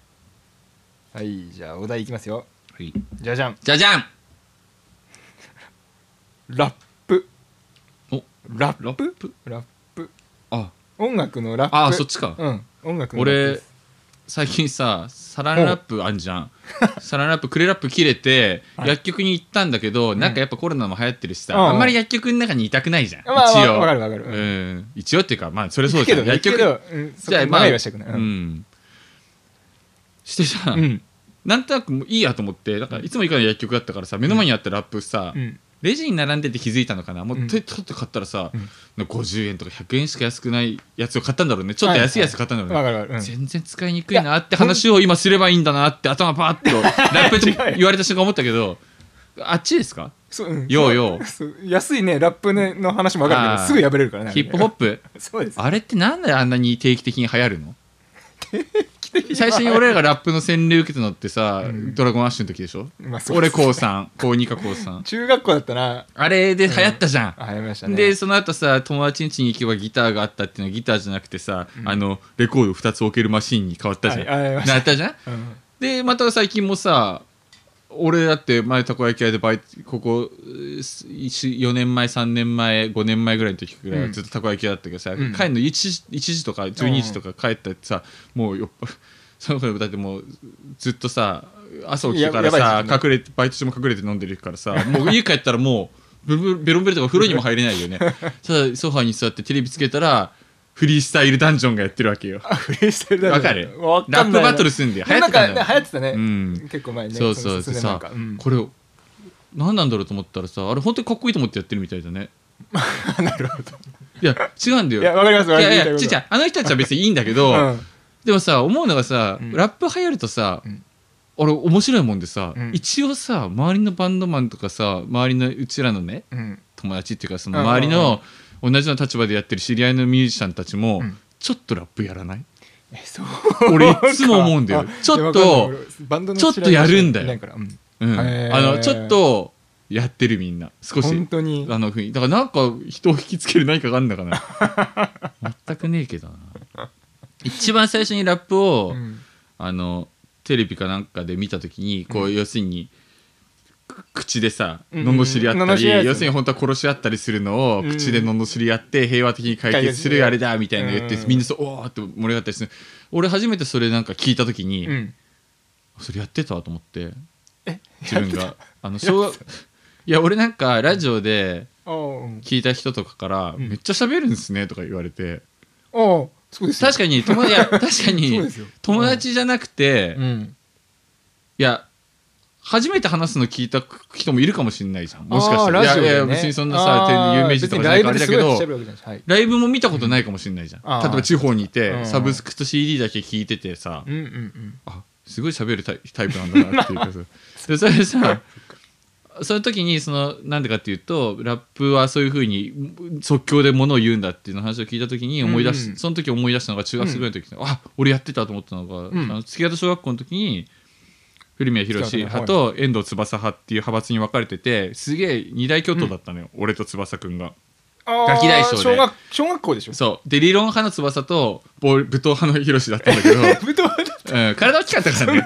はいじゃあお題いきますよはいじゃじゃんじゃじゃんラップおラップ？ラップ？ラップ。あ、音楽のラップ。あ、そっちか。うん。音楽のラップ俺最近さ、サランラップあんじゃん。サランラップ、クレラップ切れて、はい。薬局に行ったんだけど、なんかやっぱコロナも流行ってるしさ、うん。あんまり薬局の中にいたくないじゃん。まあ一応。わかるわかる。うん。一応っていうか、まあ、それそうじゃん。けど薬局うんじゃあまあうん、してさ、うん。なんとなくもういいやと思ってなんかいつも行かない薬局だったからさ目の前にあったラップさ、うんレジに並んでて気づいたのかな？もううん。手取って買ったらさ、うん。50円とか100円しか安くないやつを買ったんだろうね。ちょっと安いやつ買ったんだろうね、わかるわかる。うん。全然使いにくいなって話を今すればいいんだなって頭パーッとラップ言われた瞬間思ったけどあっちですか？そううん。ようよう。安いねラップねの話もわかるけどすぐ破れるからね。ヒップホップ？そうです。あれってなんであんなに定期的に流行るの？最初に俺らがラップの洗礼受けたのってさ、ドラゴンアッシュの時でしょ？まあそう俺高3高2か高3中学校だったらあれで流行ったじゃん、ありましたね。でその後さ友達ん家に行けばギターがあったっていうのはギターじゃなくてさ、あのレコード2つ置けるマシンに変わったじゃん、はいなったじゃん？うん。でまた最近もさ俺だって前たこ焼き屋でバイトここ4年前3年前5年前ぐらいの時ぐらいはずっとたこ焼き屋だったけどさ、うん。帰るの 1, 時1時とか12時とか帰ったってさもうよっぱその頃だってもうずっとさ朝起きてからさばい時期隠れてバイト中も隠れて飲んでるからさもう家帰ったらもうベロンベロンとか風呂にも入れないよね。ただソファーに座ってテレビつけたらフリースタイルダンジョンがやってるわけよ。フリースタイルダンジョン。わかる？ラップバトルすんだよ。流行ってたん流行ってたね、うん。結構前ねそうそうの数年でさうん。これ何なんだろうと思ったらさあれ本当にかっこいいと思ってやってるみたいだね。なるほど。いや違うんだよ。いやわかりますいやいやちっちゃいあの人たちは別にいいんだけど、うん。でもさ思うのがさ、うん。ラップ流行るとさ、うん。俺面白いもんでさ、うん。一応さ周りのバンドマンとかさ周りのうちらのねうん。友達っていうかそのうん。周りの同じような立場でやってる知り合いのミュージシャンたちも、うん。ちょっとラップやらない？えそう。俺いつも思うんだよ。あちょっとちょっとやるんだよ。うん。あのちょっとやってるみんな。少し。本当に。あのふうにだからなんか人を引きつける何かがあるんだかな。全くねえけどな。一番最初にラップを、うん。あのテレビかなんかで見た時にこう、要するにく口でさうん。罵り合ったり、要するに本当は殺し合ったりするのをうん。口で罵り合って平和的に解決するあれだみたいなの言って、うん。みんなそうおーって盛り上がったりする。俺初めてそれなんか聞いた時に、うん。それやってたと思ってえ自分が。あの小学いや俺なんかラジオで聞いた人とかから「うん。めっちゃ喋るんですね」とか言われて確かに友達確かに友達じゃなくてうん。いや初めて話すの聞いた人もいるかもしれないじゃん。もしかしたら。いやいや別にそんなさ有名人とかじゃないから。あれだけどライブも見たことないかもしれないじゃん、例えば地方にいて、うん。サブスクと CD だけ聞いててさ、うんうんうん。あすごい喋るタイタイプなんだなっていうかさ。でそれでさその時にそのなんでかっていうとラップはそういうふうに即興でものを言うんだっていうの話を聞いた時に思い出し、うんうんその時思い出したのが中学生ぐらいの時に、あ俺やってたと思ったのが、うん。あの月形小学校の時に古宮宏派と遠藤翼派っていう派閥に分かれててすげえ二大巨頭だったのよ、俺と翼くんが。ガキ大将で。小学小学校でしょ？そう。で理論派の翼と武闘派の宏だったんだけど、武闘派だうん、体大きかったからね。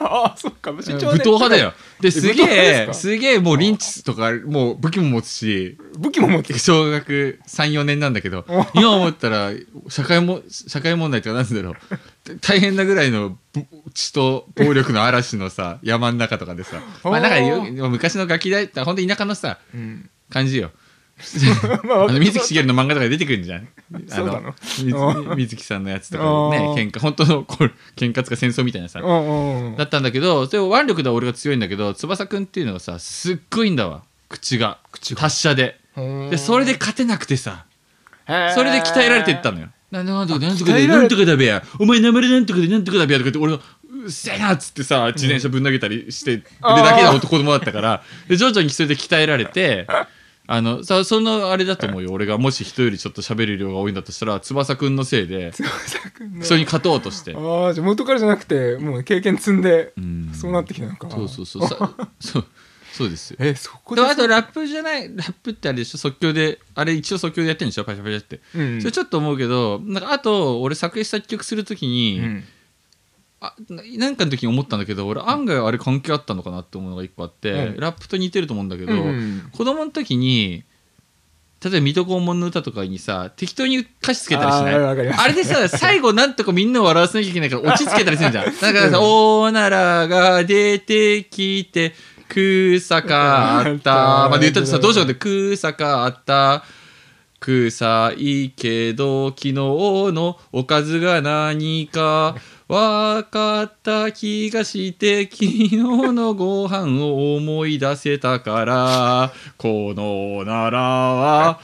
ああそっか。武武闘派だよ。で、すげえ、ですすげえもうリンチとか、もう武器も持つし、武器も持ってる小学3、4年なんだけど、今思ったら、社会も、社会問題とかなんだろう。大変なぐらいのぶ血と暴力の嵐のさ、山の中とかでさ、まあなんかよ昔のガキ大、本当田舎のさ、うん。感じよ。まあ水木しげるの漫画とかで出てくるんじゃん。あそうなの？水水木さんのやつとかね喧嘩本当のこう喧嘩つか戦争みたいなさ。だったんだけどそれ腕力では俺が強いんだけど翼くんっていうのはさすっごいんだわ。口が。口が。達者で。でそれで勝てなくてさ。それで鍛えられていったのよ。なんとかなんとかでなんとかだべや。お前名前なんとかでなんとかだべや。とか言って俺のうっせえなっつってさ自転車ぶん投げたりしてるだけの男供だったから。で徐々にそれで鍛えられて あのさそのあれだと思うよ。俺がもし人よりちょっと喋る量が多いんだとしたら翼くんのせいで翼くんねそれに勝とうとして。ああじゃあ元からじゃなくてもう経験積んでうん。そうなってきたのか。そうそうそう。さ そうそうですよ。えそこでであとラップじゃないラップってあれでしょ？即興であれ一応即興でやってるんでしょ？パシャパシャって、うん。それちょっと思うけどなんかあと俺作詞作曲するときに、うんあななんかの時に思ったんだけど俺案外あれ関係あったのかなって思うのが一個あって、うん。ラップと似てると思うんだけど、うん子供の時に例えば「水戸黄門の歌」とかにさ適当に歌詞つけたりしない？あれでさ最後なんとかみんなを笑わせなきゃいけないからオチつけたりするじゃん。だからさ「おならが出てきて草かあった」まで言ったとさどうしようって「草かあった」臭いけど昨日のおかずが何か分かった気がして昨日のご飯を思い出せたから このならは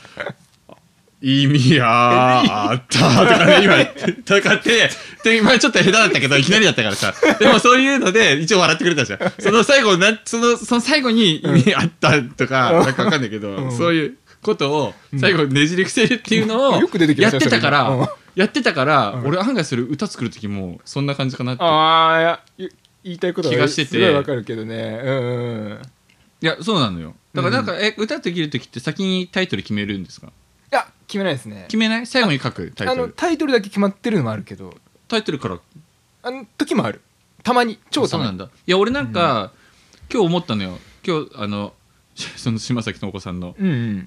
意味があったとかね今とかってで今ちょっと下手だったけどいきなりだったからさ。でもそういうので一応笑ってくれたじゃん。その最後なそのその最後に意味あったとか、なんかわかんないけど、うん。そういうことを最後ねじり伏せるっていうのをよく出てきやってたから、やってたから、うん。俺案外する歌作る時もそんな感じかなって。ああ言いたいことは気がしてて。すごいわかるけどね。うんうんいやそうなのよ。だからなんか、え歌できる時って先にタイトル決めるんですか？いや決めないですね。決めない？最後に書くタイあトル。のタイトルだけ決まってるのもあるけど。タイトルから？あの時もある。たまに。超たまに。そうなんだ。いや俺なんか、今日思ったのよ。今日あの その島崎智子さんの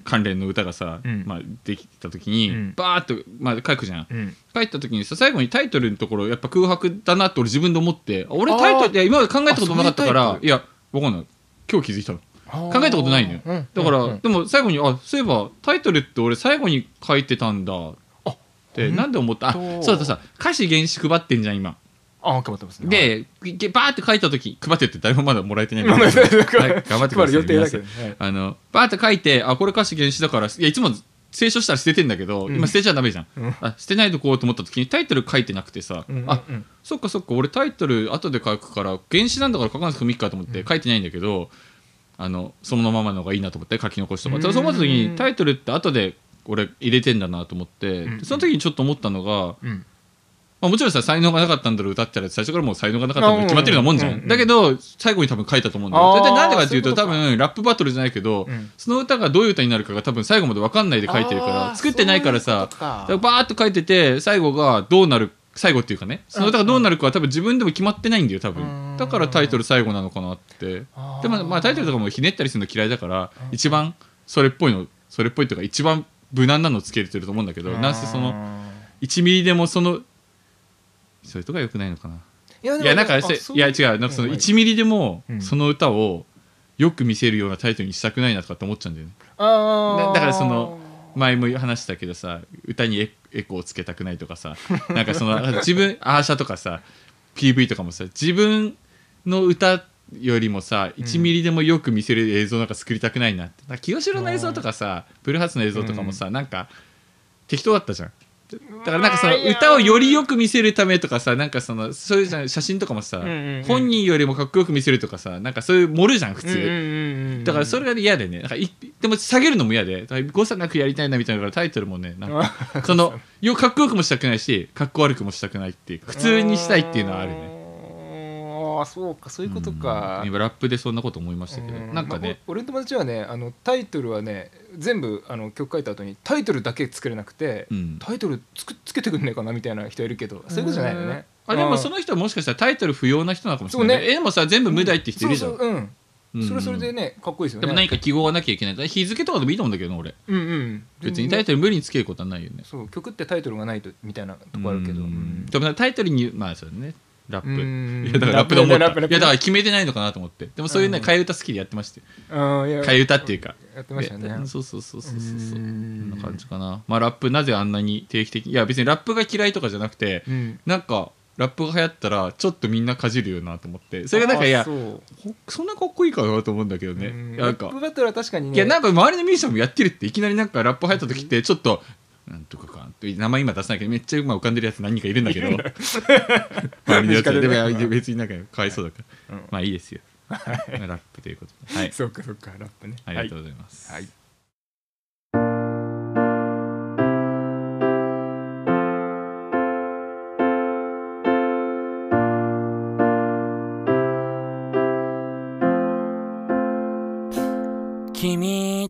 関連の歌がさ、うん。まあ、できた時に、うん。バーッと、まあ、書くじゃん。うん。書いた時にさ最後にタイトルのところやっぱ空白だなって俺自分で思って俺タイトルいや今まで考えたことなかったからいやわかんない。今日気づいたの。考えたことないのよ。うん。だから、でも最後にあそういえばタイトルって俺最後に書いてたんだってなんで思った？あそうださ歌詞原詞配ってんじゃん今あ頑張ってますね。でげバーって書いた時配ってって誰もまだもらえてないんまあまあだけど。まあはい頑張ってください。予定だけど皆さんはい。あのバーって書いてあこれ歌詞原詞だからいやいつも清書したら捨ててんだけど、うん今捨てちゃダメじゃん、うんあ捨てないとこうと思った時にタイトル書いてなくてさ、うんあうんそっかそっか俺タイトル後で書くから原詞なんだから書かなくてもいいかと思って書いてないんだけど、あのそのままの方がいいなと思って書き残しとか、うんただそう思った時にタイトルって後で俺入れてんだなと思って、うんその時にちょっと思ったのが、うんまあ、もちろんさ才能がなかったんだろう歌ったら最初からもう才能がなかったの決まってるようなもんじゃん、うんうんだけど最後に多分書いたと思うんだよ。大体なんでかっていうと多分ラップバトルじゃないけど、うん。その歌がどういう歌になるかが多分最後まで分かんないで書いてるから作ってないからさそういうバーッと書いてて最後がどうなる最後っていうかねその歌がどうなるかは多分自分でも決まってないんだよ多うん。分だからタイトル最後なのかなって。でもまあタイトルとかもひねったりするの嫌いだから一番それっぽいのそれっぽいというか一番無難なのつけてると思うんだけどなんせその1ミリでもそのそれとかよくないのかな。いやいやなんかせいや違う。なんかその1ミリでもうん。その歌をよく見せるようなタイトルにしたくないなとかって思っちゃうんだよね。あー。だだからその前も話したけどさ歌にエエコーをつけたくないとかさ なんかその自分アーシャとかさ PV とかもさ自分の歌よりもさ1ミリでもよく見せる映像なんか作りたくないなって。なんか清志郎の映像とかさブルーハーツの映像とかもさなんか適当だったじゃんだからなんかその歌をよりよく見せるためとかさなんかそのそういうじゃん写真とかもさ、んうんうん。本人よりもかっこよく見せるとかさなんかそういう盛るじゃん普通、うんうんうんうんだからそれが嫌でね。なんかいでも下げるのも嫌で。誤差なくやりたいなみたいなからタイトルもねなんか そのよかっこよくもしたくないしかっこ悪くもしたくないっていう普通にしたいっていうのはあるねああそうかそういうことか、今ラップでそんなこと思いましたけど。うん。なんかね、まあお俺の友達はねあのタイトルはね全部あの曲書いた後にタイトルだけ作れなくて、うん。タイトルつくつけてくんねえかなみたいな人いるけどそういうことじゃないよね。あでもそのの人はもしかしたらタイトル不要な人なのかもしれない、そうね。えでもさ全部無題って人いるじゃん、そうん。うん。それはそれでねかっこいいですよね。でも何か記号がなきゃいけない。日付とかでもいいと思うんだけどね俺。うんうん。別にタイトル無理につけることはないよね。そう曲ってタイトルがないとみたいなとこあるけど。ううん。んでもタイトルにまあそうだねラップ。うん。いやだからラップで思った。いやだから決めてないのかなと思って。でもそういうねうん。替え歌好きでやってましたよあーいや。替え歌っていうか。やってましたね。で。そうそうそうそうそうん。んな感じかな。まあラップなぜあんなに定期的に？いや別にラップが嫌いとかじゃなくてうん。なんかラップが流行ったらちょっとみんなかじるよなと思って。それがなんかいやあそんなかっこいいかなと思うんだけどね。なんかラップバトルは確かにね。いやなんか周りのミュージシャンもやってるっていきなりなんかラップ流行った時ってちょっとなんとかかって名前今出さないけどめっちゃ今浮かんでるやつ何人かいるんだけど。周りのやつで。でも別になんかかわいそうだから、うん。まあいいですよ。ラップということで。はい。そうかそうか。ラップね。ありがとうございます、はい。君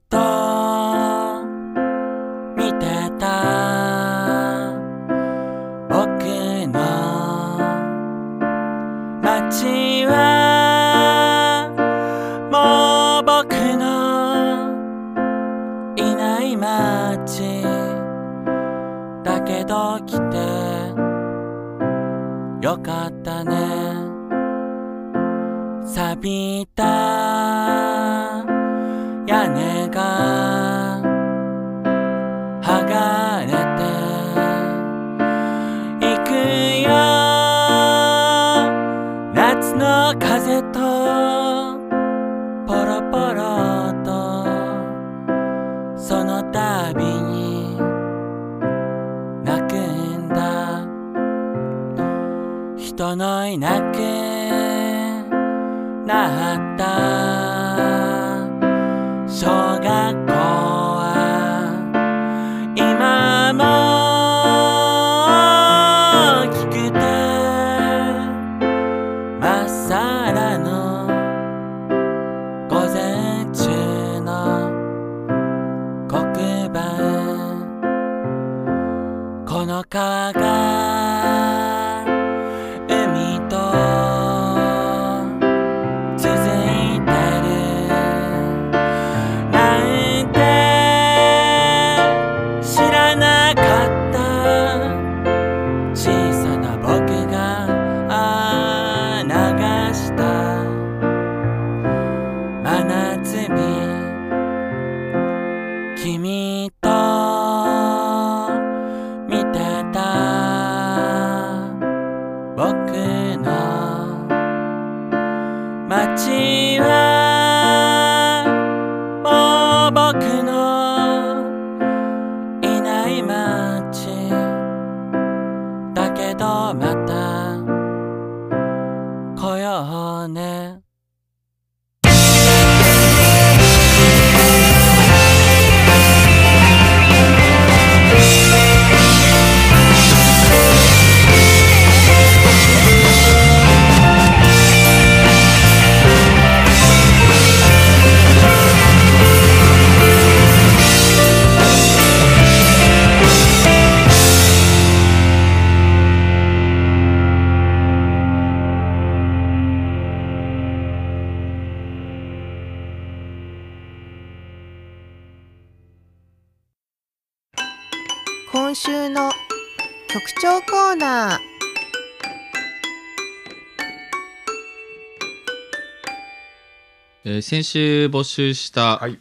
先週募集したはい。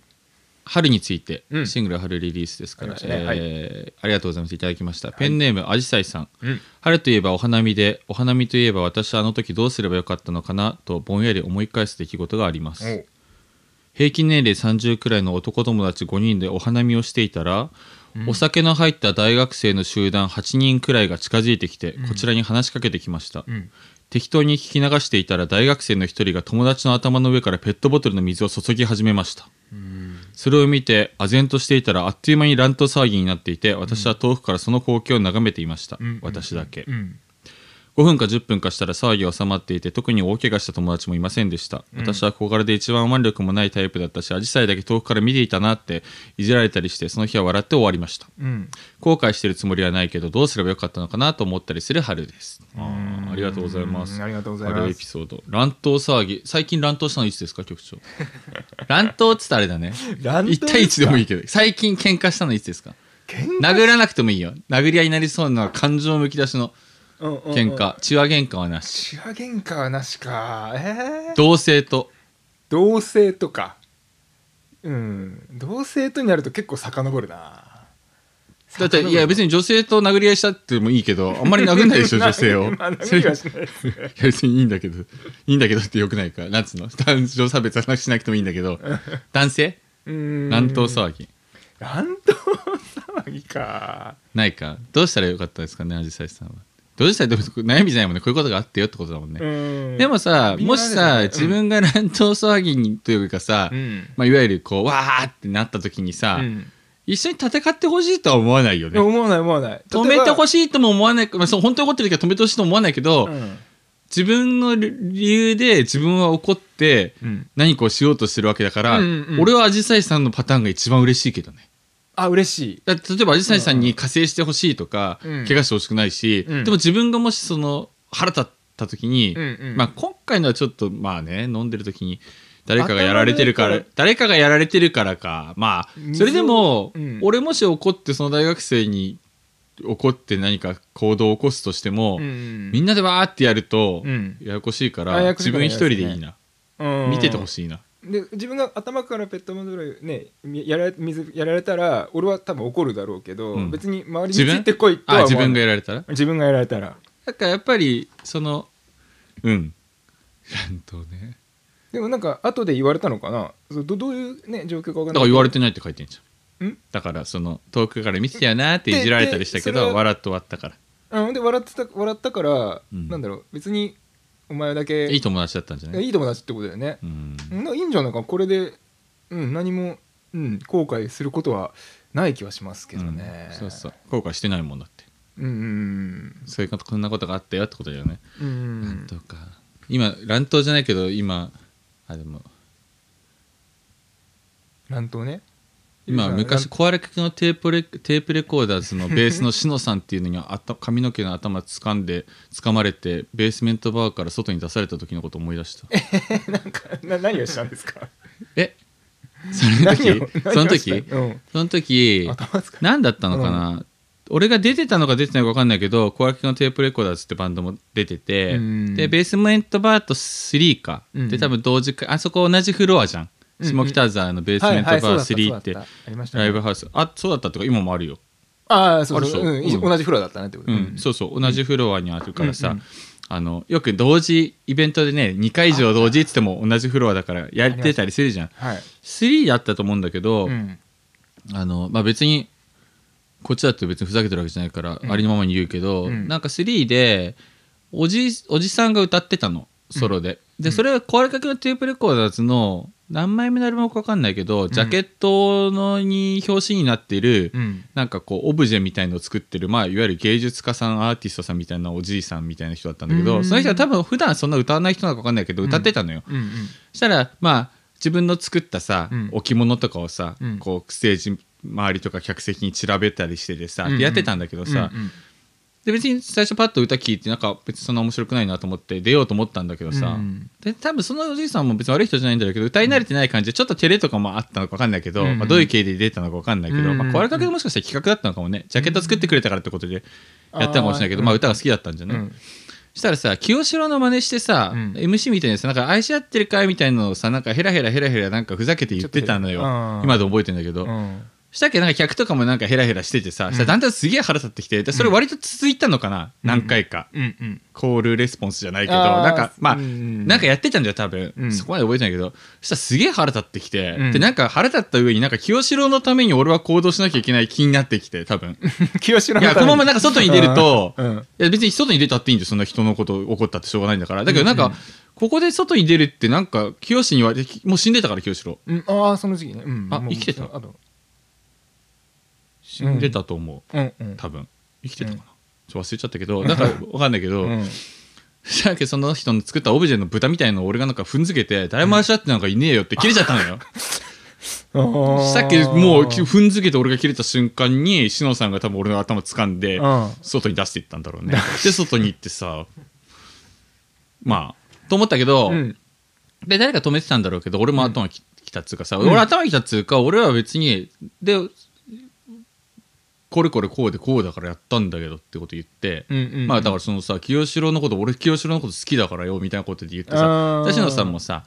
春について、うん。シングル春リリースですから、ありましたね。はい。えーありがとうございます。いただきました、ペンネームあじさいさん、うん。春といえばお花見でお花見といえば私はあの時どうすればよかったのかなとぼんやり思い返す出来事があります。平均年齢30くらいの男友達5人でお花見をしていたら、お酒の入った大学生の集団8人くらいが近づいてきて、こちらに話しかけてきました、ん適当に聞き流していたら大学生の一人が友達の頭の上からペットボトルの水を注ぎ始めました。それを見て唖然としていたらあっという間に乱闘騒ぎになっていて私は遠くからその光景を眺めていました、ん。私だけ、うん5分か10分かしたら騒ぎは収まっていて特に大怪我した友達もいませんでした、私は小柄で一番腕力もないタイプだったしアジサイだけ遠くから見ていたなっていじられたりしてその日は笑って終わりました。うん。後悔してるつもりはないけどどうすればよかったのかなと思ったりする春です。あーありがとうございます。うんありがとうございます。春エピソード。乱闘騒ぎ最近乱闘したのいつですか局長？乱闘っつったらあれだね。乱闘1対1でもいいけど最近喧嘩したのいつですか？喧殴らなくてもいいよ。殴り合いになりそうな感情むき出しのうんうんうん。喧嘩。血話喧嘩はなし。血話喧嘩はなしか。えー、同性と。同性とか。うん。同性とになると結構遡るな。だっていや別に女性と殴り合いしたってもいいけどあんまり殴んないでしょ 女性を。まあ殴りはしないですね。いや別にいいんだけど。いいんだけどってよくないか。なんつうの？男女差別はしなくてもいいんだけど。男性？うん。乱闘騒ぎ。乱闘騒ぎか。ないか。どうしたらよかったですかねアジサイさんはどうしたらでも悩みじゃないもんね。こういうことがあってよってことだもんね、うん。でもさもしさ、自分が乱闘騒ぎにというかさ、うん。まあ、いわゆるこうわーってなった時にさ、うん。一緒に戦ってほしいとは思わないよね。思わない思わない。止めてほししいとも思わない、まあ、そう本当に怒ってる時は止めてほしいとも思わないけど、うん。自分の理由で自分は怒ってうん。何かをしようとしてるわけだから、うんうんうん。俺はアジサイさんのパターンが一番嬉しいけどねあ嬉しい。例えばアジサイさんに加勢してほしいとか、うん。怪我してほしくないし、うん。でも自分がもしその腹立った時に、うんうん。まあ、今回のはちょっとまあね飲んでる時に誰かがやられてるから誰かがやられてるからか。まあそれでも、うん。俺もし怒ってその大学生に怒って何か行動を起こすとしても、うんみんなでわーってやると、うん。ややこしいから自分一人でいいな、うん。見ててほしいなで自分が頭からペットボトルねみやられ水やられたら俺は多分怒るだろうけど、うん。別に周りにつ自分？いてこいとはあ自分がやられたら？自分がやられたら。だからやっぱりそのうん。乱闘ね。でもなんか後で言われたのかな？そうどどういうね状況か分かんないだから言われてないって書いてんじゃん。ん？だからその遠くから見てたよなっていじられたりしたけででそれはど笑って終わったから。うんで笑ってた笑ったから、うん。なんだろう。別にお前だけいい友達だったんじゃない？いい友達ってことだよね。う、ん。いいんじゃない？かこれで、うん、何も、うん、後悔することはない気はしますけどね、うんそうそう。後悔してないもんだって。うんうんそういうことこんなことがあったよってことだよね、うんうん乱闘か。今乱闘じゃないけど今あでも。乱闘ね今昔壊れかけのテープレテープレコーダーズのベースのしのさんっていうのにあた髪の毛の頭掴んで 掴まれてベースメントバーから外に出された時のこと思い出した。な何をしたんですか？えその時？その時？うん。その時何だったのかな、俺が出てたのか出てないのか分かんないけど小焼きのテープレコーダーズってバンドも出ててうん。でベースメントバート3か、うん。で多分同時かあそこ同じフロアじゃんうん下北沢のベースメントバー3ってライブハウス。あそうだったとか今もあるよ。ああそうそう。同じフロアだったなってことうん、そうそう。同じフロアにあるからさ、あのよく同時イベントでね2回以上同時っつっても同じフロアだからやってたりするじゃん。はい。3だったと思うんだけど、うん。あのまあ、別にこっちだって別にふざけてるわけじゃないから、うん。ありのままに言うけど、うん。なんか3でおじおじさんが歌ってたのソロで、でそれは壊れかけのテープレコーダーズの何枚目のアルバムか分かんないけど、ジャケットのに表紙になってる、うん。なんかこうオブジェみたいのを作ってる、まあ、いわゆる芸術家さんアーティストさんみたいなおじいさんみたいな人だったんだけど、うん。その人は多分普段そんな歌わない人なのか分かんないけど歌ってたのよ、うんうん。したらまあ自分の作ったさ、うん。置物とかをさ、うん。こうステージ周りとか客席に散らべたりしててさ、うんうんやってたんだけどさ、うんうんで別に最初パッと歌聞いてなんか別にそんな面白くないなと思って出ようと思ったんだけどさ、うん。で多分そのおじいさんも別に悪い人じゃないんだけど歌い慣れてない感じでちょっと照れとかもあったのか分かんないけど、うんまあ、どういう経緯で出たのか分かんないけど、うんまあ、これかけでもしかしたら企画だったのかもねジャケット作ってくれたからってことでやったのかもしれないけど、あーまあ、歌が好きだったんじゃない、うん。したらさ清志郎の真似してさ、うん。MC みたいなさなんか愛し合ってるかいみたいなのをさなんかヘラヘラヘラヘラなんかふざけて言ってたのよ。今で覚えてんだけど、うんしたっけ？なんか客とかもなんかヘラヘラしててさ、したらだんだんすげえ腹立ってきてでそれ割と続いたのかな、何回か、うんうんコールレスポンスじゃないけどあー。なんかまあ、うんなんかやってたんだよ多分、うん。そこまで覚えてないけど。そしたらすげえ腹立ってきて、うん。でなんか腹立った上になんか清志郎のために俺は行動しなきゃいけない気になってきて多分。清志郎いやこのままなんか外に出ると、うん。うんいや別に外に出たっていいんだよそんな人のこと怒ったってしょうがないんだから。だけどなんか、ここで外に出るってなんか清志に言われてもう死んでたから清志郎。うん。ああその時期ね。うん。あもう生きてた？あと死んでたと思う、うん。うん多分。生きてたかな、ちょ忘れちゃったけどなんかわかんないけど、うん。したっけその人の作ったオブジェの豚みたいのを俺がなんか踏んづけて誰も愛し合ってなんかいねえよって切れちゃったのよ。したっけもう踏んづけて俺が切れた瞬間にしのさんが多分俺の頭掴んでうん。外に出していったんだろうね。で外に行ってさまあと思ったけど、うん。で誰か止めてたんだろうけど俺も頭ききたっつうかさ、俺頭きたっつうか俺は別にでこれこれこうでこうだからやったんだけどってこと言って、うんうんうん。まあだからそのさ清志郎のこと俺清志郎のこと好きだからよみたいなことで言ってさ私野さんもさ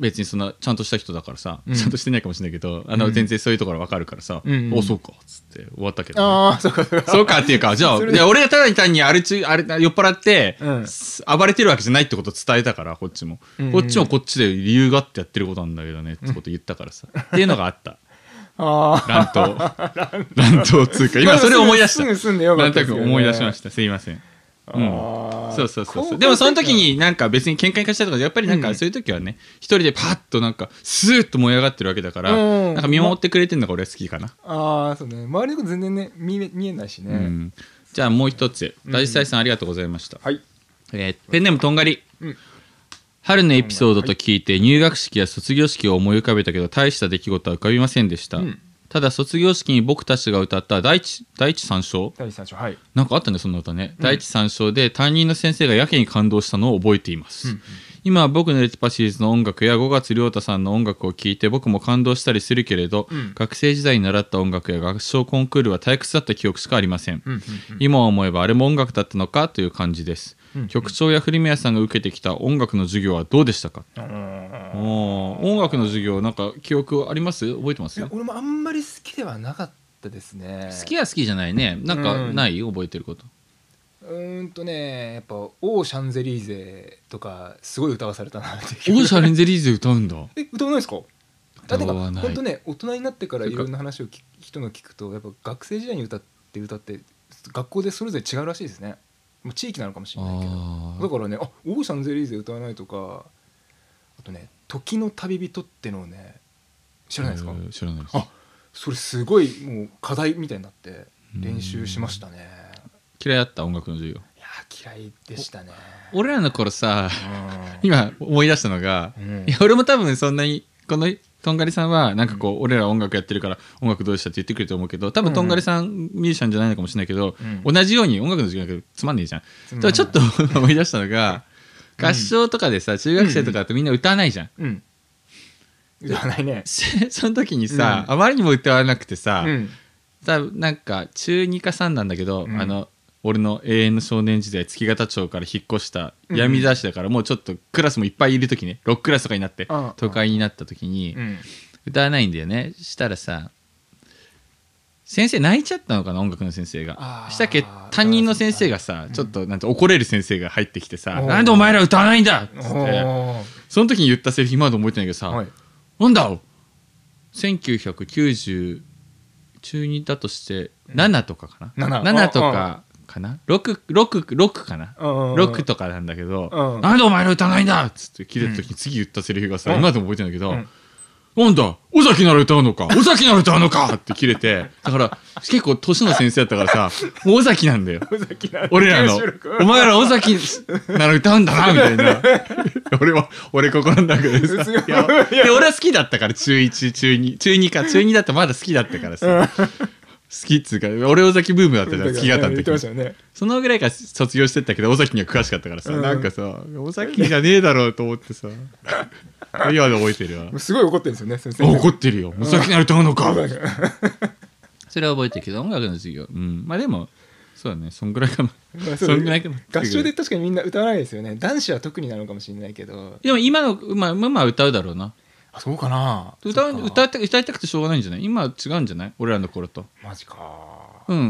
別にそんなちゃんとした人だからさ、うん。ちゃんとしてないかもしれないけどあの、全然そういうところわかるからさ「うんうんおそうか」っつって終わったけどね、ああそうかそうか。っていうかじゃあ いや俺がただ単にあれちあれ酔っ払って、暴れてるわけじゃないってことを伝えたからこっちも、うんうん。こっちもこっちで理由があってやってることなんだけどねってこと言ったからさ、っていうのがあった。あ 乱闘。乱闘。つうか今それ思い出した。すぐ済んでよかなんとなく思い出しました。すいません。あー。そうそうそうそう。でもその時になんか別に喧嘩に勝ちたいとかやっぱりなんかそういう時はね一人でパッとなんかスーッと燃え上がってるわけだからうん。なんか見守ってくれてんのが俺は好きかな。ああそうね。周りのこと全然ね見え見えないしね、うん。じゃあもう一つ。大地さんありがとうございました。はい。えーペンネームとんがり、うん春のエピソードと聞いて入学式や卒業式を思い浮かべたけど大した出来事は浮かびませんでした、うん。ただ卒業式に僕たちが歌った第一第一三章？第三章はい。なんかあったねそんな歌ね、第一三章で担任の先生がやけに感動したのを覚えています、今は僕のレティパシーズの音楽や5月亮太さんの音楽を聴いて僕も感動したりするけれど、ん。学生時代に習った音楽や合唱コンクールは退屈だった記憶しかありません、うんうん。今思えばあれも音楽だったのかという感じです、局長や古宮さんが受けてきた音楽の授業はどうでしたか？音楽の授業なんか記憶あります？覚えてます？いや俺もあんまり好きではなかったですね。好きは好きじゃないね。なんかない、覚えてること？うーんとねやっぱ「オーシャンゼリーゼ」とかすごい歌わされたなってオーシャレンゼリーゼ歌うんだ。え歌わないですか？だってか歌わない本当ね大人になってからいろんな話を聞く人の聞くとやっぱ学生時代に歌って歌って学校でそれぞれ違うらしいですねもう地域なのかもしれないけど。だからねあオーシャンゼリーゼ歌わないとか。あとね「時の旅人」ってのをね知らないですか？えー知らないです。あそれすごいもう課題みたいになって練習しましたね。嫌いだった音楽の授業。いやー嫌いでしたね。俺らの頃さう今思い出したのが、うん。いや俺も多分そんなにこのとんがりさんはなんかこう、俺ら音楽やってるから音楽どうでしたって言ってくれると思うけど多分とんがりさん、ミュージシャンじゃないのかもしれないけど、同じように音楽の授業だけどつまんねえじゃん。ちょっと思い出したのが合唱とかでさ中学生とかだとみんな歌わないじゃん。ん。うん。歌わないね。その時にさ、あまりにも歌わなくてさ、うん。多分なんか中2か3なんだけど、うん。あの俺の永遠の少年時代月形町から引っ越した闇出しだからもうちょっとクラスもいっぱいいる時ね6クラスとかになってうん。都会になった時にうん。歌わないんだよね。したらさ先生泣いちゃったのかな音楽の先生が。したっけ？担任の先生がさちょっとなんて怒れる先生が入ってきてさ「おーなんでお前ら歌わないんだ!」っつって。その時に言ったセリフ今まで覚えてないけどさ、はい。なんだ？1990中2だとして7とかかな、7 7とかかな？6, 6, 6かな、うんうんうん。6とかなんだけど、うん。なんでお前ら歌わないんだっつって切れた時に次言ったセリフがさ、うん。今でも覚えてないけど、うん。なんだ尾崎なら歌うのか？尾崎なら歌うのか？って切れて だから結構年の先生だったからさもう尾崎なんだ。よ俺らのお前ら尾崎なら歌うんだな みたいな。俺は俺心の中でさすごい。いやで俺は好きだったから中1中2中2か中2だったらまだ好きだったからさ好きっつうか俺尾崎ブームだったじゃん月形の言ってまし時たよね。そのぐらいから卒業してったけど尾崎には詳しかったからさ、うん。なんかさ尾崎じゃねえだろうと思ってさ。今で覚えてるわ。すごい怒ってるんですよね先生。怒ってるよ。尾崎なら歌うのか。うん。それは覚えてるけど音楽の授業。うん。まあでもそうだね。そんぐらいかな。まあそんぐらいかな。合唱で確かにみんな歌わないですよね。男子は特になのかもしれないけど。でも今のまあまあまあ歌うだろうなあそうかな。歌う歌って歌いたくてしょうがないんじゃない？今は違うんじゃない？俺らの頃と。マジか。うん。う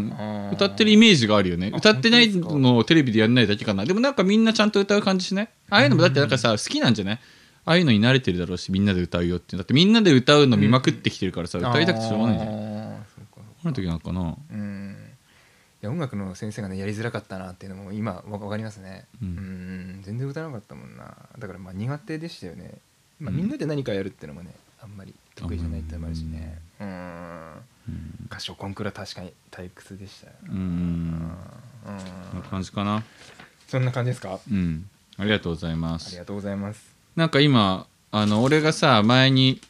ん歌ってるイメージがあるよね。あ歌ってないのをテレビでやんないだけかな。でもなんかみんなちゃんと歌う感じしない？ああいうのもだってなんかさ好きなんじゃない？ああいうのに慣れてるだろうしみんなで歌うよってだってみんなで歌うの見まくってきてるからさ、歌いたくてしょうがないじゃん。あの時なんかな？うん。いや音楽の先生がねやりづらかったなっていうのも今わわかりますね。ううん。ん全然歌わなかったもんな。だからまあ苦手でしたよね、まあ、うん。みんなで何かやるっていうのもねあんまり得意じゃないってのもあるしね。うん。唱コンクールは確かに退屈でしたよ。うん。うん。な感じかな。そんな感じですか？うん。ありがとうございます。ありがとうございます。なんか今あの俺がさ前に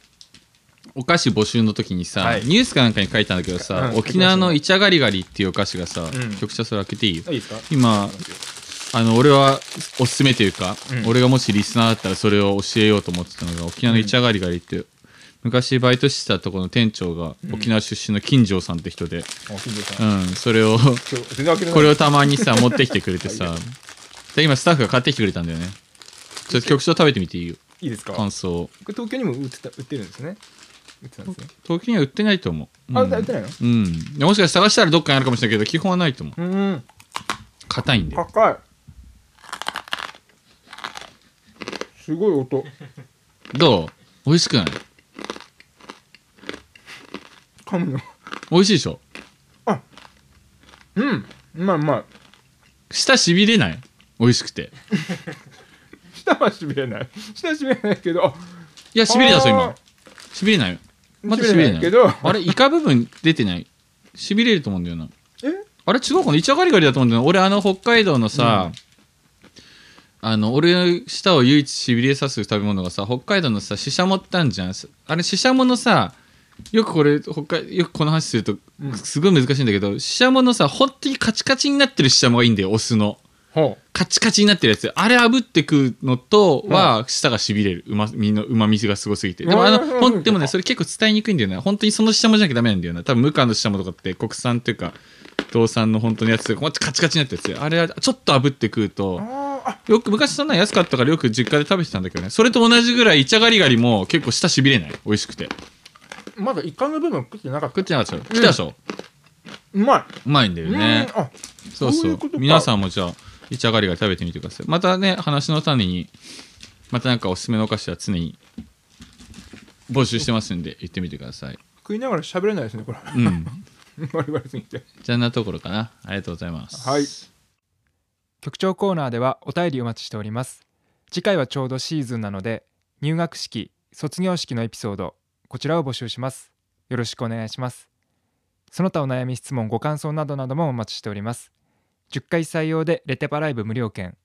お菓子募集の時にさ、はい。ニュースかなんかに書いたんだけどさ、うん。沖縄のイチャガリガリっていうお菓子がさ、ん。局長それ開けていい？よあいいですか？今あの俺はおすすめというか、うん。俺がもしリスナーだったらそれを教えようと思ってたのが沖縄のイチャガリガリって、昔バイトしてたところの店長が沖縄出身の金城さんって人で、あ金城うさん。ん、それを今日全然開けてない。これをたまにさ持ってきてくれてさで今スタッフが買ってきてくれたんだよね。ちょっと局長食べてみていいよ。いいですか？こ感想れ東京にも売ってた売ってるんですね？売ってたんですね。東京には売ってないと思う、あうん売ってないの？うん。でもしかしたら探したらどっかにあるかもしれないけど基本はないと思う。うん硬いんで。高いすごい音。どう？美味しくない？噛むの？美味しいでしょ？うん。まあまあ。舌しびれない？美味しくて。舌はしびれない。舌はしびれないけど。あいやしびれたぞあ今しびれないまだししびれないけど。あれイカ部分出てない？しびれると思うんだよな。え？あれ違うかな？イチャガリガリだと思うんだよな。俺あの北海道のさ、あの俺の舌を唯一しびれさす食べ物がさ北海道のさししゃもってあんじゃん。あれししゃものさよくこれ北海よくこの話するとうん。すごい難しいんだけど、ししゃものさ本当にカチカチになってるししゃもがいいんだよオスの。ほカチカチになってるやつ。あれ炙って食うのとは舌がしびれる。うまみのうまみがすごすぎて。でもあのうんほんでもねそれ結構伝えにくいんだよな本当にそのししゃもじゃなきゃダメなんだよな多分無カのししゃもとかって国産っていうか道産の本当のやつカチカチになったやつ。あれはちょっと炙って食うとよく昔そんなの安かったからよく実家で食べてたんだけどね。それと同じぐらいイチャガリガリも結構舌しびれない。美味しくて。まだイカの部分食ってなかった。食ってなかった。来た。でしょ、う。まいう。まいんだよね。うんあそうそう皆さんもじゃあイチャガリガリ食べてみてください。またね話の種にまたなんかおすすめのお菓子は常に募集してますんで言ってみてください。食いながら喋れないですねこれうん。バリバリすぎて。じゃあんなところかな。ありがとうございます。はい局長コーナーではお便りお待ちしております。次回はちょうどシーズンなので入学式卒業式のエピソードこちらを募集します。よろしくお願いします。その他お悩み質問ご感想などなどもお待ちしております。10回採用でレテパライブ無料券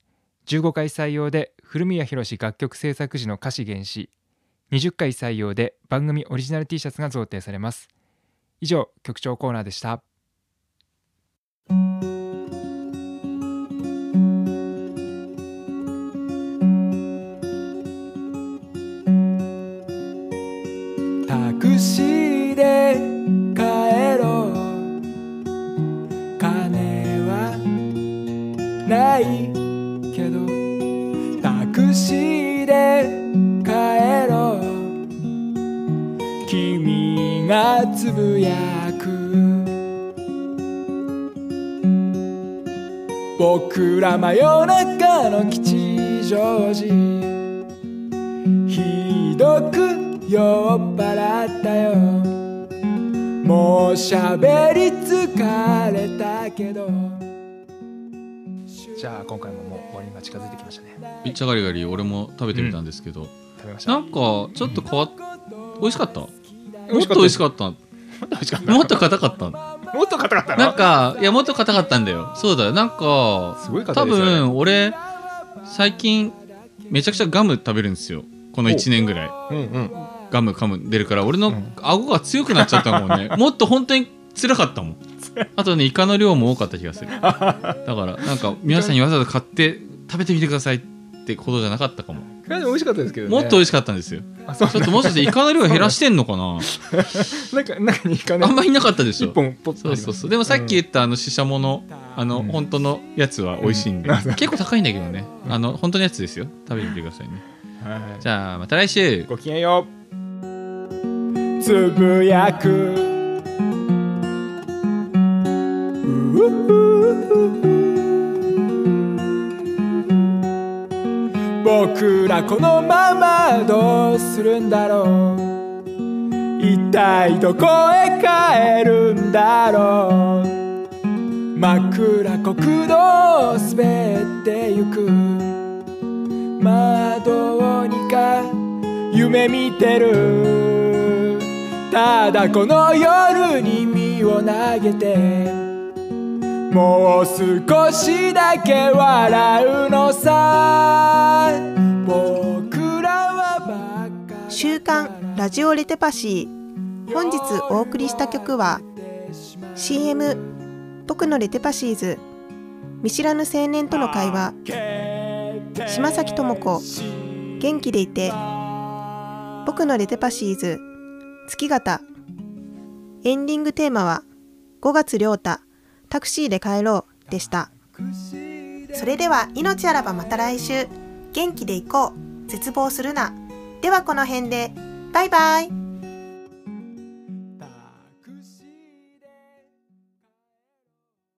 15回採用で古宮宏楽曲制作時の歌詞原詞20回採用で番組オリジナル T シャツが贈呈されます。以上局長コーナーでした。つぶやく。僕ら真夜中の吉祥寺。ひどく酔っ払ったよ。もう喋り疲れたけど。じゃあ今回ももう終わりが近づいてきましたね。めっちゃガリガリ俺も食べてみたんですけど、食べました。なんかちょっと変わっ美味しかったも美っと美味しかった？もっと美味しかった。もっと硬かった。もっと硬かったなんなかいやもっと硬かったんだよ。そうだよ。なんか多すごい硬いね分俺最近めちゃくちゃガム食べるんですよ。この1年ぐらい。うんうん。ガム噛む出るから。俺の顎が強くなっちゃったもんね。もっと本当に辛かったもん。あとねイカの量も多かった気がする。だからなんか皆さんにわざわざ買って食べてみてくださいってことじゃなかったかも。いやでも美味しかったですけどね。もっと美味しかったんですよ。あそうちょっともしかしてイカの量減らしてんのかな？なんか中にイカねあんまりなかったでしょ。一本ポッとそうそうそう。でもさっき言ったあのシシャモのあのうん。本当のやつは美味しいんで、う。ん結構高いんだけどね。あの本当のやつですよ。食べてみてくださいね。はい。じゃあまた来週。ごきげんよう。つぶやく僕らこのままどうするんだろう。一体どこへ帰るんだろう。枕国道滑ってゆく。まあどうにか夢見てる。ただこの夜に身を投げて。もう少しだけ笑うのさ。僕らは週刊ラジオレテパシー。本日お送りした曲は CM 僕のレテパシーズ。見知らぬ青年との会話。島崎智子。元気でいて。僕のレテパシーズ。月形。エンディングテーマは5月亮太。タクシーで帰ろうでした。それでは命あらばまた来週。元気でいこう。絶望するな。ではこの辺で。バイバイ。